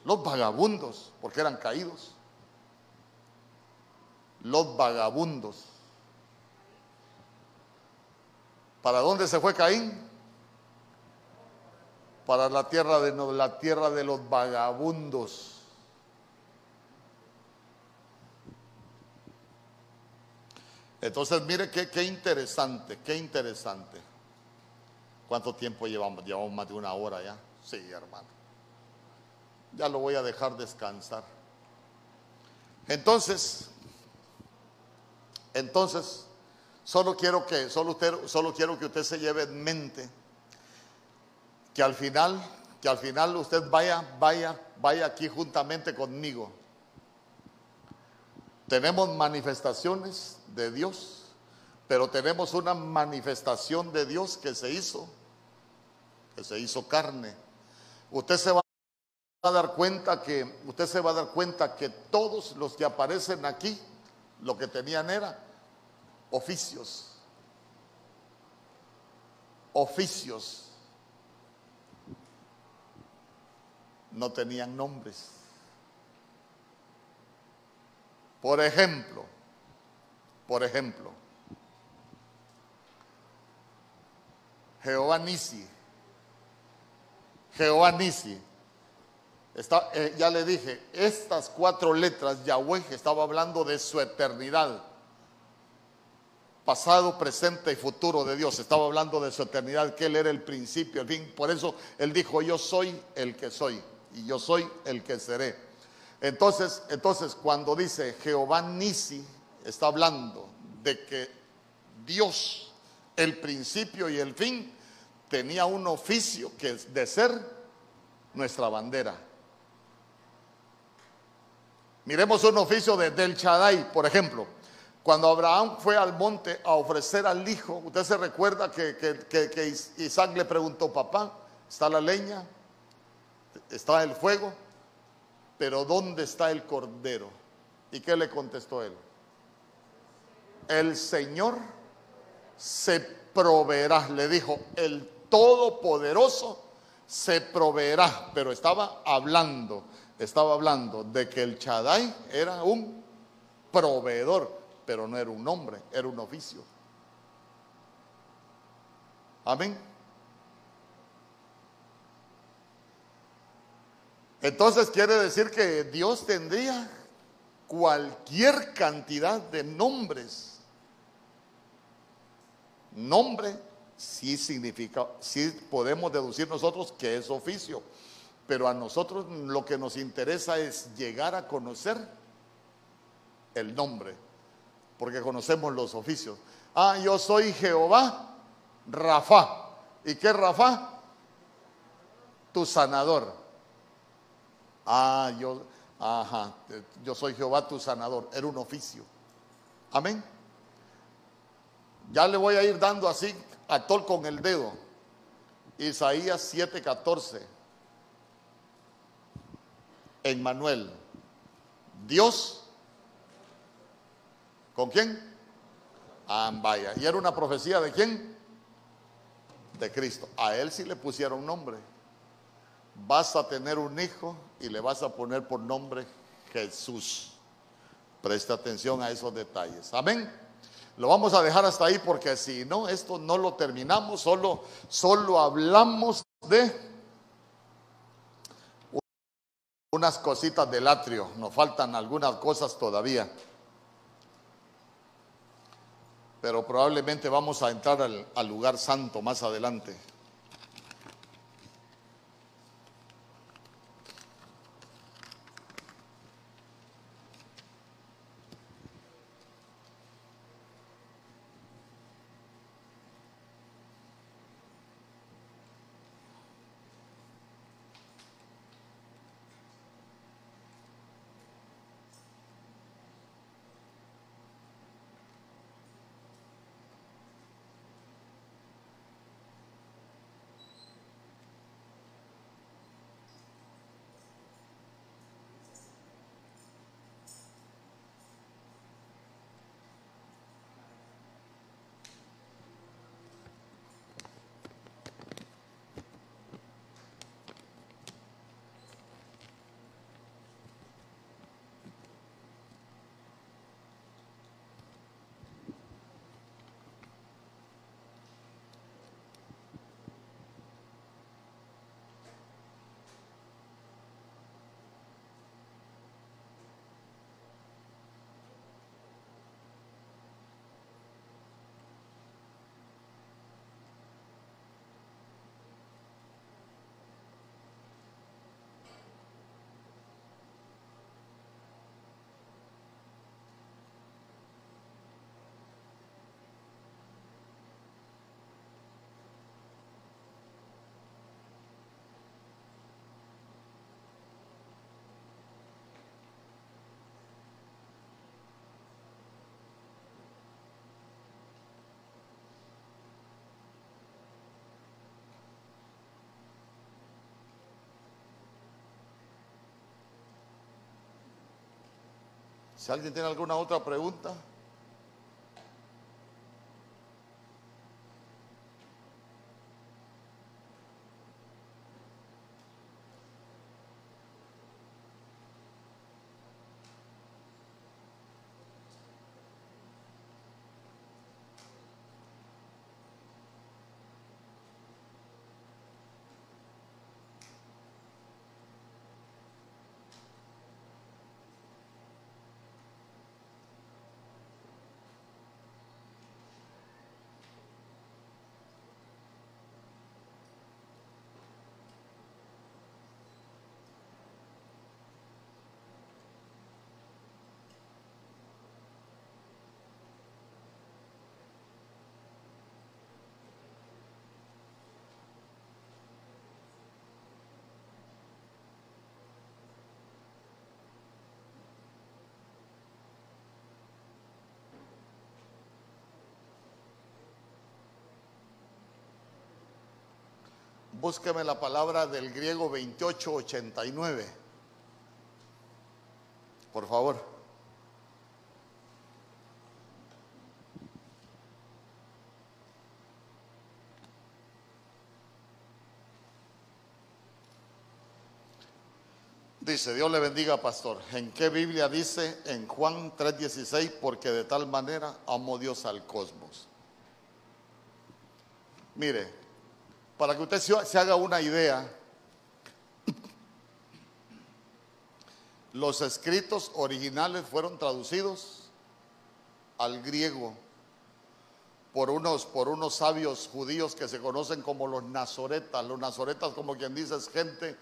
Los vagabundos, porque eran caídos. Los vagabundos. ¿Para dónde se fue Caín? Para la tierra de la tierra de los vagabundos. Entonces, mire qué, interesante, qué interesante. ¿Cuánto tiempo llevamos? Llevamos más de una hora ya. Sí, hermano. Ya lo voy a dejar descansar. Entonces, entonces, solo quiero que, solo, usted, solo quiero que usted se lleve en mente que al final, que al final usted vaya, vaya, vaya aquí juntamente conmigo. Tenemos manifestaciones de Dios, pero tenemos una manifestación de Dios que se hizo, que se hizo carne. Usted se va a dar cuenta que usted se va a dar cuenta que todos los que aparecen aquí lo que tenían era oficios. Oficios. No tenían nombres. Por ejemplo, por ejemplo, Jehová Nisi. Jehová Nisi eh, ya le dije, estas cuatro letras, Yahweh estaba hablando de su eternidad. Pasado, presente y futuro de Dios. Estaba hablando de su eternidad, que Él era el principio, el fin. Por eso Él dijo, yo soy el que soy y yo soy el que seré. Entonces, entonces cuando dice Jehová Nisi, está hablando de que Dios, el principio y el fin, tenía un oficio que es de ser nuestra bandera. Miremos un oficio de, del Chadai, por ejemplo. Cuando Abraham fue al monte a ofrecer al hijo, usted se recuerda que, que, Isaac le preguntó, papá, ¿está la leña? ¿Está el fuego? Pero ¿dónde está el cordero? ¿Y qué le contestó él? El Señor se proveerá, le dijo, el Todopoderoso se proveerá, pero estaba hablando estaba hablando de que el Chadai era un proveedor, pero no era un nombre, era un oficio. Amén. Entonces quiere decir que Dios tendría cualquier cantidad de nombres. Nombre sí significa, sí podemos deducir nosotros que es oficio pero a nosotros lo que nos interesa es llegar a conocer el nombre, porque conocemos los oficios. Ah, yo soy Jehová, Rafa. ¿Y qué Rafa? Tu sanador. Ah, yo, ajá, yo soy Jehová tu sanador. Era un oficio. Amén. Ya le voy a ir dando así, a tol con el dedo. Isaías 7:14 en Manuel. Dios, ¿con quién? Ah, vaya. ¿Y era una profecía de quién? De Cristo. A él sí le pusieron nombre. Vas a tener un hijo y le vas a poner por nombre Jesús. Presta atención a esos detalles. Amén. Lo vamos a dejar hasta ahí porque si no, esto no lo terminamos, solo, solo hablamos de unas cositas del atrio, nos faltan algunas cosas todavía. Pero probablemente vamos a entrar al, al lugar santo más adelante. Si alguien tiene alguna otra pregunta. Búsqueme la palabra del griego 2889. Por favor. Dice, Dios le bendiga, pastor. ¿En qué Biblia dice? En Juan 3:16, porque de tal manera amó Dios al cosmos. Mire, para que usted se haga una idea, los escritos originales fueron traducidos al griego por unos, por unos sabios judíos que se conocen como los nazoretas. Los nazoretas, como quien dice, es gente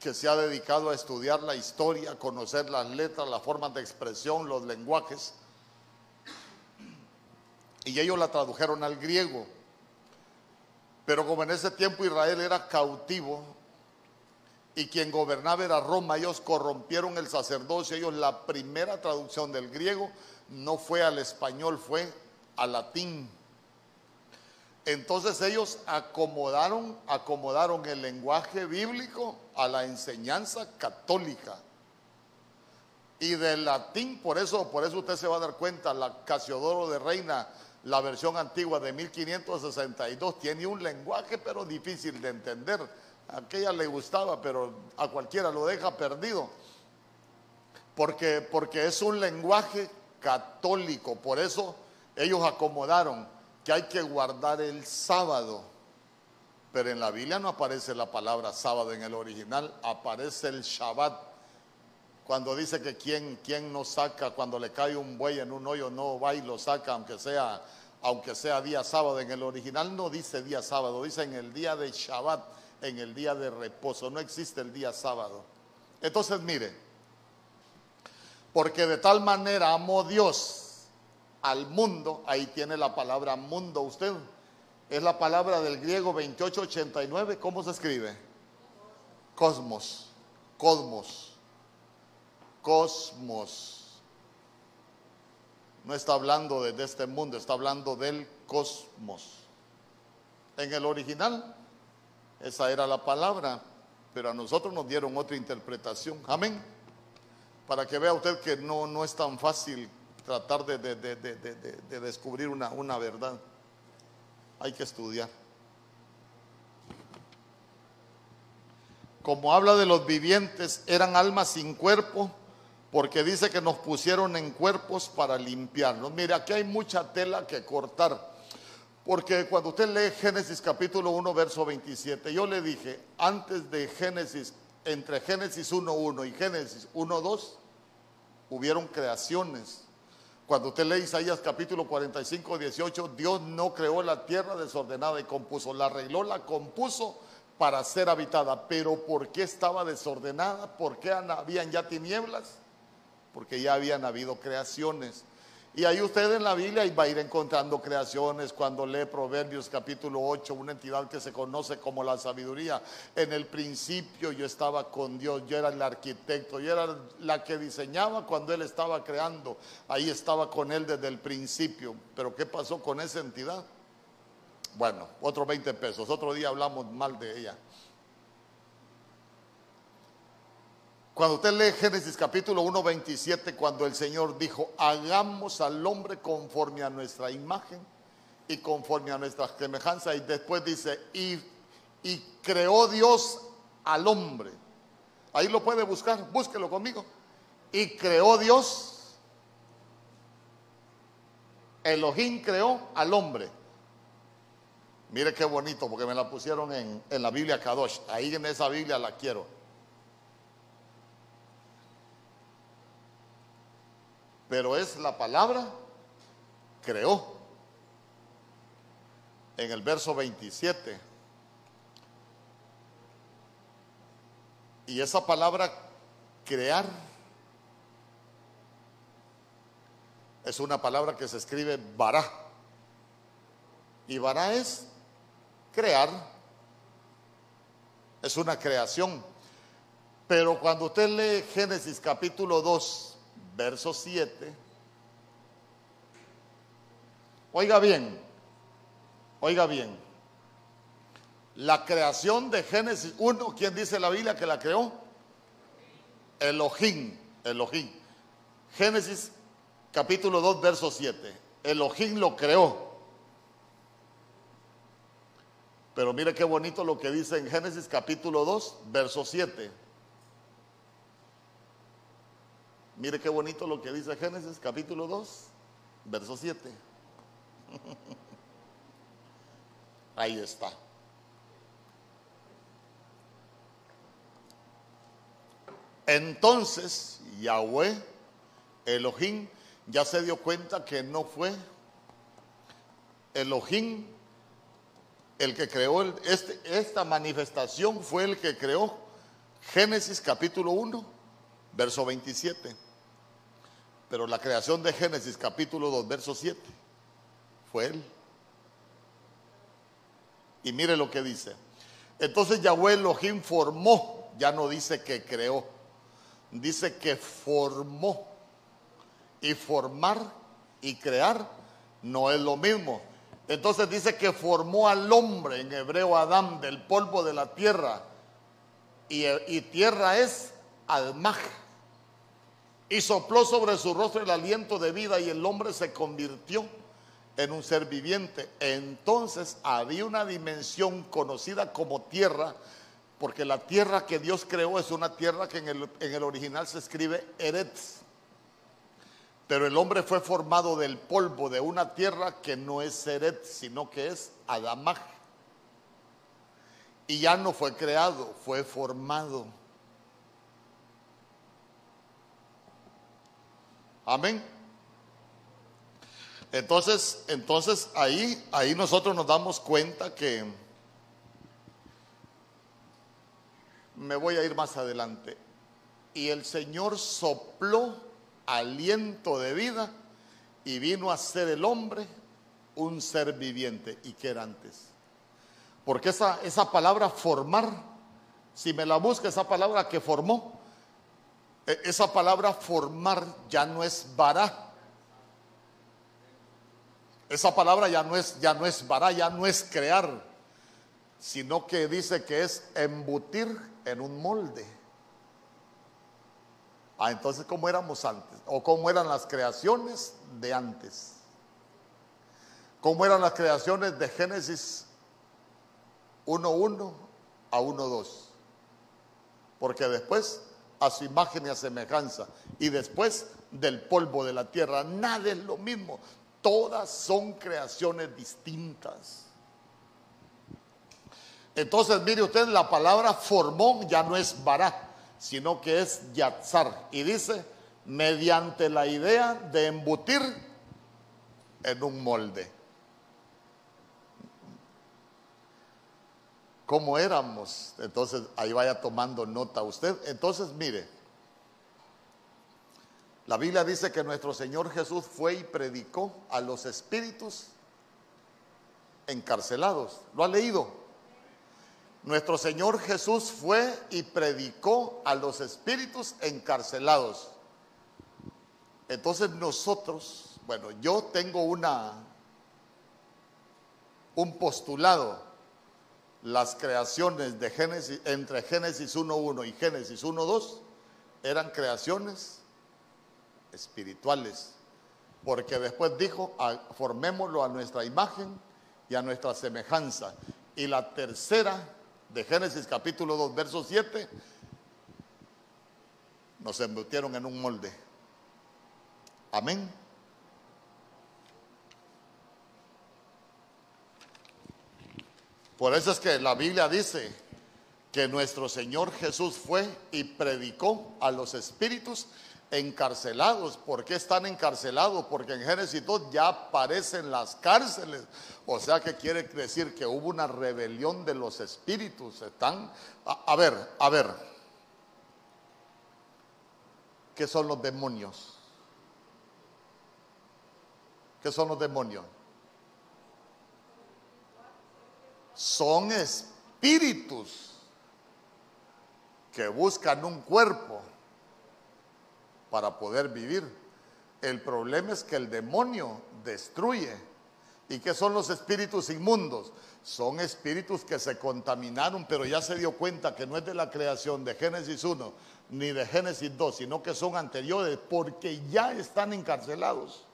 que se ha dedicado a estudiar la historia, conocer las letras, las formas de expresión, los lenguajes. Y ellos la tradujeron al griego. Pero como en ese tiempo Israel era cautivo y quien gobernaba era Roma, ellos corrompieron el sacerdocio, ellos la primera traducción del griego no fue al español, fue al latín. Entonces ellos acomodaron, acomodaron el lenguaje bíblico a la enseñanza católica. Y del latín, por eso, por eso usted se va a dar cuenta, la Casiodoro de Reina la versión antigua de 1562 tiene un lenguaje pero difícil de entender. A aquella le gustaba, pero a cualquiera lo deja perdido. Porque, porque es un lenguaje católico. Por eso ellos acomodaron que hay que guardar el sábado. Pero en la Biblia no aparece la palabra sábado en el original, aparece el Shabbat. Cuando dice que quien, quien no saca, cuando le cae un buey en un hoyo, no va y lo saca, aunque sea, aunque sea día sábado. En el original no dice día sábado, dice en el día de Shabbat, en el día de reposo. No existe el día sábado. Entonces, mire, porque de tal manera amó Dios al mundo, ahí tiene la palabra mundo usted. Es la palabra del griego 2889, ¿cómo se escribe? Cosmos, cosmos cosmos. No está hablando de, este mundo, está hablando del cosmos. En el original, esa era la palabra, pero a nosotros nos dieron otra interpretación. Amén. Para que vea usted que no, no es tan fácil tratar de, de descubrir una, una verdad. Hay que estudiar. Como habla de los vivientes, eran almas sin cuerpo porque dice que nos pusieron en cuerpos para limpiarnos. Mire, aquí hay mucha tela que cortar, porque cuando usted lee Génesis capítulo 1, verso 27, yo le dije, antes de Génesis, entre Génesis 1.1 y Génesis 1.2, hubieron creaciones. Cuando usted lee Isaías capítulo 45, 18, Dios no creó la tierra desordenada y compuso, la arregló, la compuso para ser habitada. Pero ¿por qué estaba desordenada? ¿Por qué habían ya tinieblas? Porque ya habían habido creaciones. Y ahí usted en la Biblia va a ir encontrando creaciones cuando lee Proverbios capítulo 8, una entidad que se conoce como la sabiduría. En el principio yo estaba con Dios, yo era el arquitecto, yo era la que diseñaba cuando Él estaba creando. Ahí estaba con Él desde el principio. Pero ¿qué pasó con esa entidad? Bueno, otros 20 pesos. Otro día hablamos mal de ella. Cuando usted lee Génesis capítulo 1, 27, cuando el Señor dijo, hagamos al hombre conforme a nuestra imagen y conforme a nuestra semejanza, y después dice, y, y creó Dios al hombre. Ahí lo puede buscar, búsquelo conmigo. Y creó Dios, Elohim creó al hombre. Mire qué bonito, porque me la pusieron en, en la Biblia Kadosh. Ahí en esa Biblia la quiero. Pero es la palabra creó. En el verso 27. Y esa palabra crear es una palabra que se escribe bará. Y bará es crear, es una creación. Pero cuando usted lee Génesis capítulo 2, verso 7, oiga bien, oiga bien, la creación de Génesis 1, ¿quién dice la Biblia que la creó? Elohim, Elohim. Génesis capítulo 2, verso 7. Elohim lo creó. Pero mire qué bonito lo que dice en Génesis capítulo 2, verso 7. Mire qué bonito lo que dice Génesis capítulo 2, verso 7. Ahí está. Entonces Yahweh, Elohim, ya se dio cuenta que no fue Elohim el que creó este, esta manifestación, fue el que creó Génesis capítulo 1, verso 27. Pero la creación de Génesis capítulo 2, verso 7, fue él. Y mire lo que dice. Entonces Yahweh Elohim formó, ya no dice que creó, dice que formó. Y formar y crear no es lo mismo. Entonces dice que formó al hombre, en hebreo Adán, del polvo de la tierra. Y, tierra es almaj. Y sopló sobre su rostro el aliento de vida y el hombre se convirtió en un ser viviente. Entonces había una dimensión conocida como tierra, porque la tierra que Dios creó es una tierra que en el, original se escribe Eretz. Pero el hombre fue formado del polvo de una tierra que no es Seret, sino que es Adamaj. Y ya no fue creado, fue formado. Amén. Entonces, entonces ahí, ahí nosotros nos damos cuenta que me voy a ir más adelante. Y el Señor sopló aliento de vida y vino a ser el hombre un ser viviente. ¿Y que era antes? Porque esa, esa palabra formar, si me la busca, esa palabra que formó, esa palabra formar ya no es vará. Esa palabra ya no es, ya no es vará, ya no es crear, sino que dice que es embutir en un molde. Ah, entonces, ¿cómo éramos antes? ¿O cómo eran las creaciones de antes? ¿Cómo eran las creaciones de Génesis 1.1 a 1.2? Porque después, a su imagen y a semejanza, y después del polvo de la tierra, nada es lo mismo. Todas son creaciones distintas. Entonces, mire usted, la palabra formó ya no es bará sino que es yatzar. Y dice, mediante la idea de embutir en un molde. ¿Cómo éramos? Entonces, ahí vaya tomando nota usted. Entonces, mire, la Biblia dice que nuestro Señor Jesús fue y predicó a los espíritus encarcelados. ¿Lo ha leído? Nuestro Señor Jesús fue y predicó a los espíritus encarcelados. Entonces nosotros, bueno, yo tengo una un postulado las creaciones de Génesis entre Génesis 1.1 y Génesis 1.2 eran creaciones espirituales. Porque después dijo, formémoslo a nuestra imagen y a nuestra semejanza. Y la tercera de Génesis capítulo 2, verso 7, nos embutieron en un molde. Amén. Por eso es que la Biblia dice que nuestro Señor Jesús fue y predicó a los espíritus encarcelados. ¿Por qué están encarcelados? Porque en Génesis 2 ya aparecen las cárceles. O sea que quiere decir que hubo una rebelión de los espíritus. Están, a, ver, a ver. ¿Qué son los demonios? ¿Qué son los demonios? Son espíritus que buscan un cuerpo para poder vivir. El problema es que el demonio destruye. ¿Y qué son los espíritus inmundos? Son espíritus que se contaminaron, pero ya se dio cuenta que no es de la creación de Génesis 1 ni de Génesis 2, sino que son anteriores porque ya están encarcelados.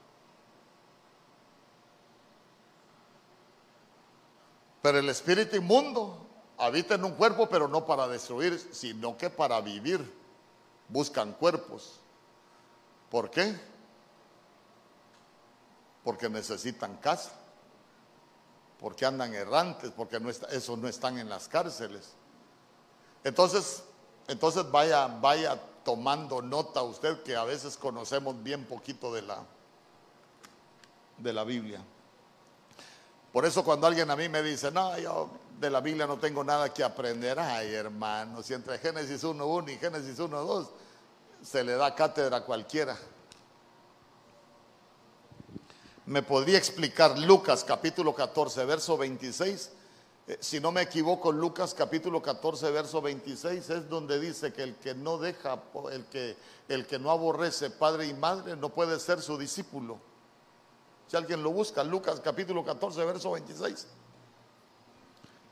Pero el espíritu inmundo habita en un cuerpo, pero no para destruir, sino que para vivir. Buscan cuerpos. ¿Por qué? Porque necesitan casa, porque andan errantes, porque esos no están en las cárceles. Entonces, entonces vaya, vaya tomando nota usted que a veces conocemos bien poquito de la, de la Biblia. Por eso cuando alguien a mí me dice, no, yo de la Biblia no tengo nada que aprender, ay hermano, si entre Génesis 1.1 y Génesis 1.2 se le da cátedra a cualquiera. ¿Me podría explicar Lucas capítulo 14, verso 26? Eh, si no me equivoco, Lucas capítulo 14, verso 26 es donde dice que el que no deja, el que, el que no aborrece padre y madre no puede ser su discípulo. Si alguien lo busca, Lucas capítulo 14, verso 26.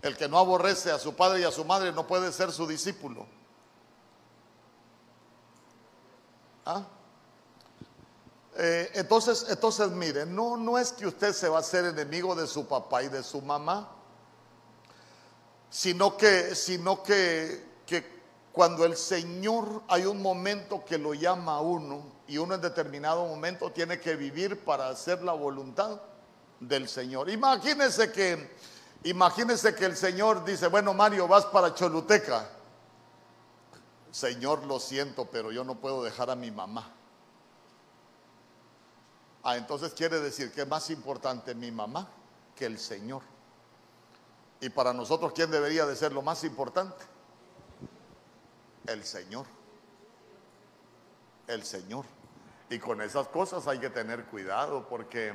El que no aborrece a su padre y a su madre no puede ser su discípulo. ¿Ah? Eh, entonces, entonces, mire, no, no es que usted se va a hacer enemigo de su papá y de su mamá, sino que, sino que, que cuando el Señor hay un momento que lo llama a uno y uno en determinado momento tiene que vivir para hacer la voluntad del Señor. Imagínese que, que el Señor dice, bueno Mario, vas para Choluteca. Señor, lo siento, pero yo no puedo dejar a mi mamá. Ah, entonces quiere decir que es más importante mi mamá que el Señor. Y para nosotros, ¿quién debería de ser lo más importante? El Señor. El Señor. Y con esas cosas hay que tener cuidado porque,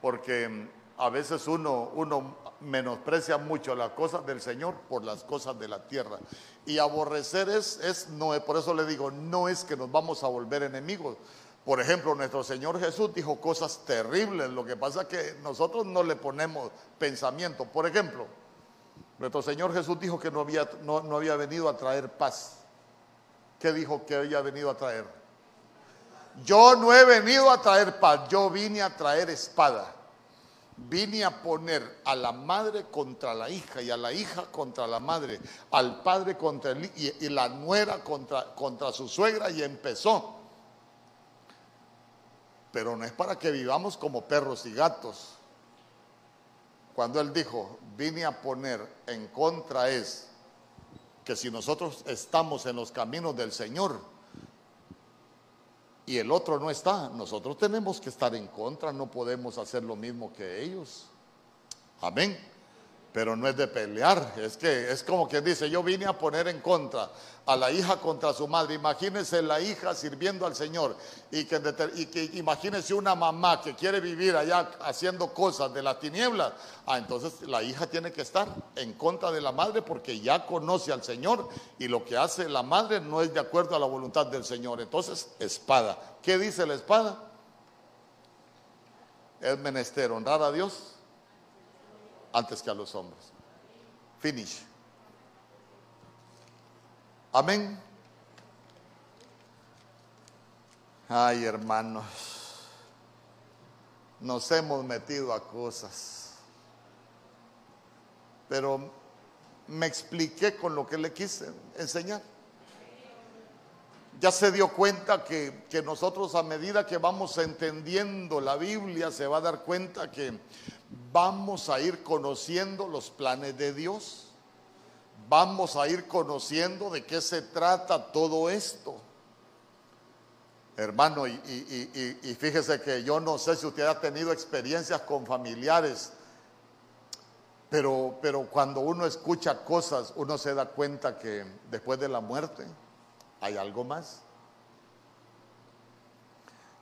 porque a veces uno, uno menosprecia mucho las cosas del Señor por las cosas de la tierra. Y aborrecer es, es no, por eso le digo, no es que nos vamos a volver enemigos. Por ejemplo, nuestro Señor Jesús dijo cosas terribles, lo que pasa es que nosotros no le ponemos pensamiento. Por ejemplo, nuestro Señor Jesús dijo que no había, no, no había venido a traer paz. ¿Qué dijo que había venido a traer? Yo no he venido a traer paz, yo vine a traer espada vine a poner a la madre contra la hija y a la hija contra la madre, al padre contra el y, y la nuera contra, contra su suegra y empezó. Pero no es para que vivamos como perros y gatos. Cuando él dijo, vine a poner en contra es que si nosotros estamos en los caminos del Señor, y el otro no está, nosotros tenemos que estar en contra, no podemos hacer lo mismo que ellos. Amén pero no es de pelear, es que es como quien dice, yo vine a poner en contra a la hija contra su madre. Imagínense la hija sirviendo al Señor y que, y que imagínense una mamá que quiere vivir allá haciendo cosas de las tinieblas. Ah, entonces la hija tiene que estar en contra de la madre porque ya conoce al Señor y lo que hace la madre no es de acuerdo a la voluntad del Señor. Entonces, espada. ¿Qué dice la espada? Es menester honrar a Dios antes que a los hombres. Finish. Amén. Ay, hermanos, nos hemos metido a cosas. Pero me expliqué con lo que le quise enseñar. Ya se dio cuenta que, que, nosotros a medida que vamos entendiendo la Biblia, se va a dar cuenta que vamos a ir conociendo los planes de Dios. Vamos a ir conociendo de qué se trata todo esto. Hermano, y, fíjese que yo no sé si usted ha tenido experiencias con familiares, pero, pero cuando uno escucha cosas, uno se da cuenta que después de la muerte hay algo más.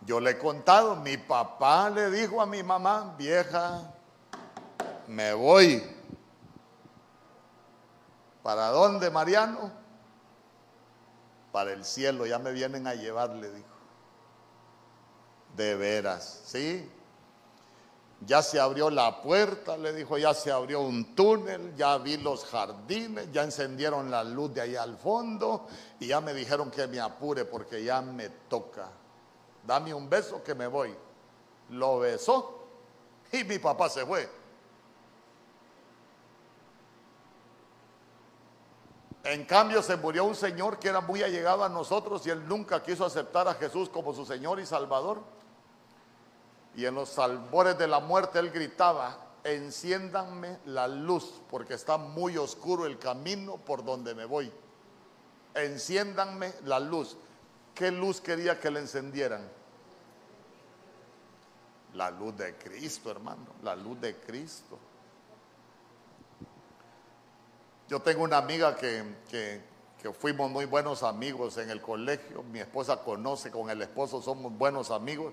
Yo le he contado, mi papá le dijo a mi mamá, vieja, me voy. ¿Para dónde, Mariano? Para el cielo, ya me vienen a llevar, le dijo. De veras, ¿sí? Ya se abrió la puerta, le dijo, ya se abrió un túnel, ya vi los jardines, ya encendieron la luz de ahí al fondo y ya me dijeron que me apure porque ya me toca. Dame un beso que me voy. Lo besó y mi papá se fue. En cambio se murió un señor que era muy allegado a nosotros y él nunca quiso aceptar a Jesús como su Señor y Salvador. Y en los albores de la muerte él gritaba, enciéndanme la luz, porque está muy oscuro el camino por donde me voy. Enciéndanme la luz. ¿Qué luz quería que le encendieran? La luz de Cristo, hermano, la luz de Cristo. Yo tengo una amiga que, que, fuimos muy buenos amigos en el colegio, mi esposa conoce, con el esposo somos buenos amigos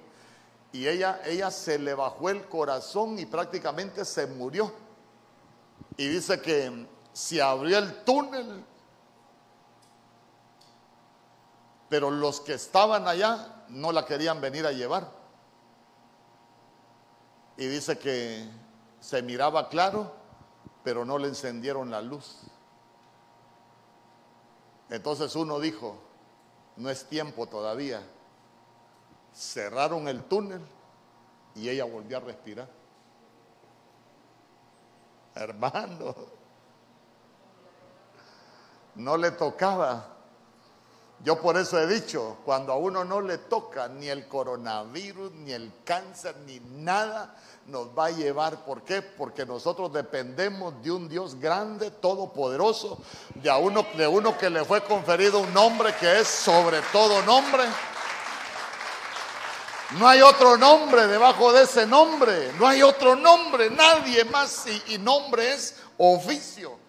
y ella, ella se le bajó el corazón y prácticamente se murió. Y dice que se abrió el túnel, pero los que estaban allá no la querían venir a llevar. Y dice que se miraba claro, pero no le encendieron la luz. Entonces uno dijo, no es tiempo todavía cerraron el túnel y ella volvió a respirar. Hermano, no le tocaba. Yo por eso he dicho, cuando a uno no le toca ni el coronavirus, ni el cáncer, ni nada, nos va a llevar. ¿Por qué? Porque nosotros dependemos de un Dios grande, todopoderoso, de uno, de uno que le fue conferido un nombre que es sobre todo nombre no hay otro nombre debajo de ese nombre. No hay otro nombre. Nadie más. Y, nombre es oficio.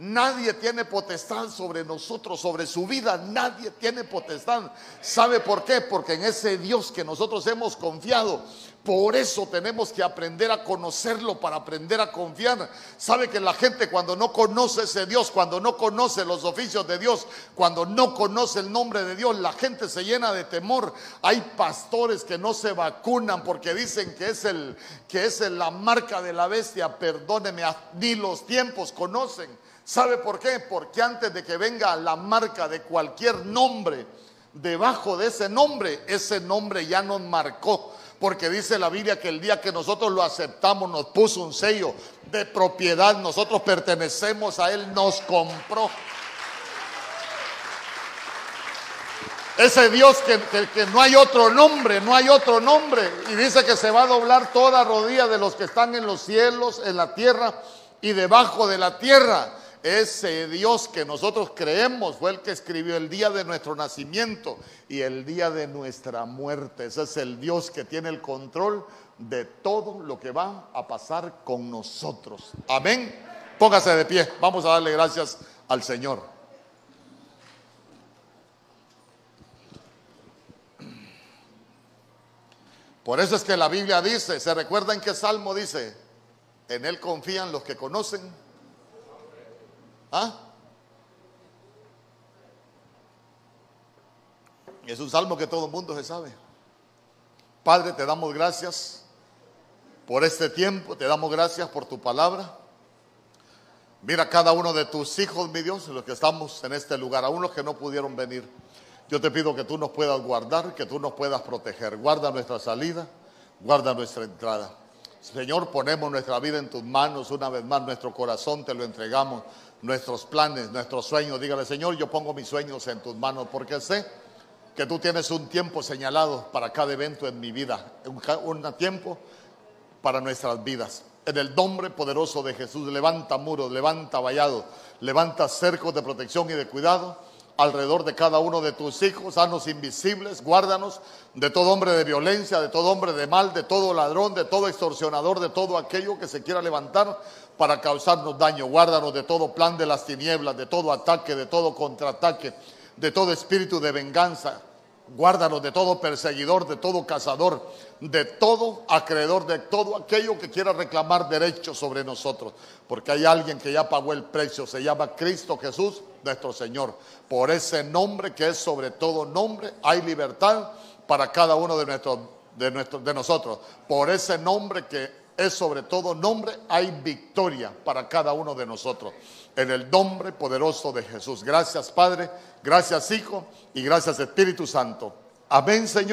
Nadie tiene potestad sobre nosotros, sobre su vida. Nadie tiene potestad. ¿Sabe por qué? Porque en ese Dios que nosotros hemos confiado por eso tenemos que aprender a conocerlo para aprender a confiar. Sabe que la gente cuando no conoce ese Dios, cuando no conoce los oficios de Dios, cuando no conoce el nombre de Dios, la gente se llena de temor. Hay pastores que no se vacunan porque dicen que es el que es la marca de la bestia. Perdóneme, ni los tiempos conocen. ¿Sabe por qué? Porque antes de que venga la marca de cualquier nombre, debajo de ese nombre, ese nombre ya nos marcó porque dice la Biblia que el día que nosotros lo aceptamos nos puso un sello de propiedad, nosotros pertenecemos a Él, nos compró. Ese Dios que, que, no hay otro nombre, no hay otro nombre. Y dice que se va a doblar toda rodilla de los que están en los cielos, en la tierra y debajo de la tierra. Ese Dios que nosotros creemos fue el que escribió el día de nuestro nacimiento y el día de nuestra muerte. Ese es el Dios que tiene el control de todo lo que va a pasar con nosotros. Amén. Póngase de pie. Vamos a darle gracias al Señor. Por eso es que la Biblia dice, ¿se recuerda en qué salmo dice? En Él confían los que conocen ¿Ah? Es un salmo que todo el mundo se sabe. Padre, te damos gracias por este tiempo, te damos gracias por tu palabra. Mira cada uno de tus hijos, mi Dios, los que estamos en este lugar, aún los que no pudieron venir. Yo te pido que tú nos puedas guardar, que tú nos puedas proteger. Guarda nuestra salida, guarda nuestra entrada. Señor, ponemos nuestra vida en tus manos. Una vez más, nuestro corazón te lo entregamos. Nuestros planes, nuestros sueños. Dígale, Señor, yo pongo mis sueños en tus manos porque sé que tú tienes un tiempo señalado para cada evento en mi vida. Un, tiempo para nuestras vidas. En el nombre poderoso de Jesús, levanta muros, levanta vallados, levanta cercos de protección y de cuidado alrededor de cada uno de tus hijos, sanos invisibles, guárdanos de todo hombre de violencia, de todo hombre de mal, de todo ladrón, de todo extorsionador, de todo aquello que se quiera levantar para causarnos daño. Guárdanos de todo plan de las tinieblas, de todo ataque, de todo contraataque, de todo espíritu de venganza. Guárdanos de todo perseguidor, de todo cazador, de todo acreedor, de todo aquello que quiera reclamar derechos sobre nosotros. Porque hay alguien que ya pagó el precio, se llama Cristo Jesús, nuestro Señor. Por ese nombre que es sobre todo nombre, hay libertad para cada uno de, nuestros, de, de nosotros. Por ese nombre que es sobre todo nombre, hay victoria para cada uno de nosotros. En el nombre poderoso de Jesús. Gracias Padre, gracias Hijo y gracias Espíritu Santo. Amén Señor.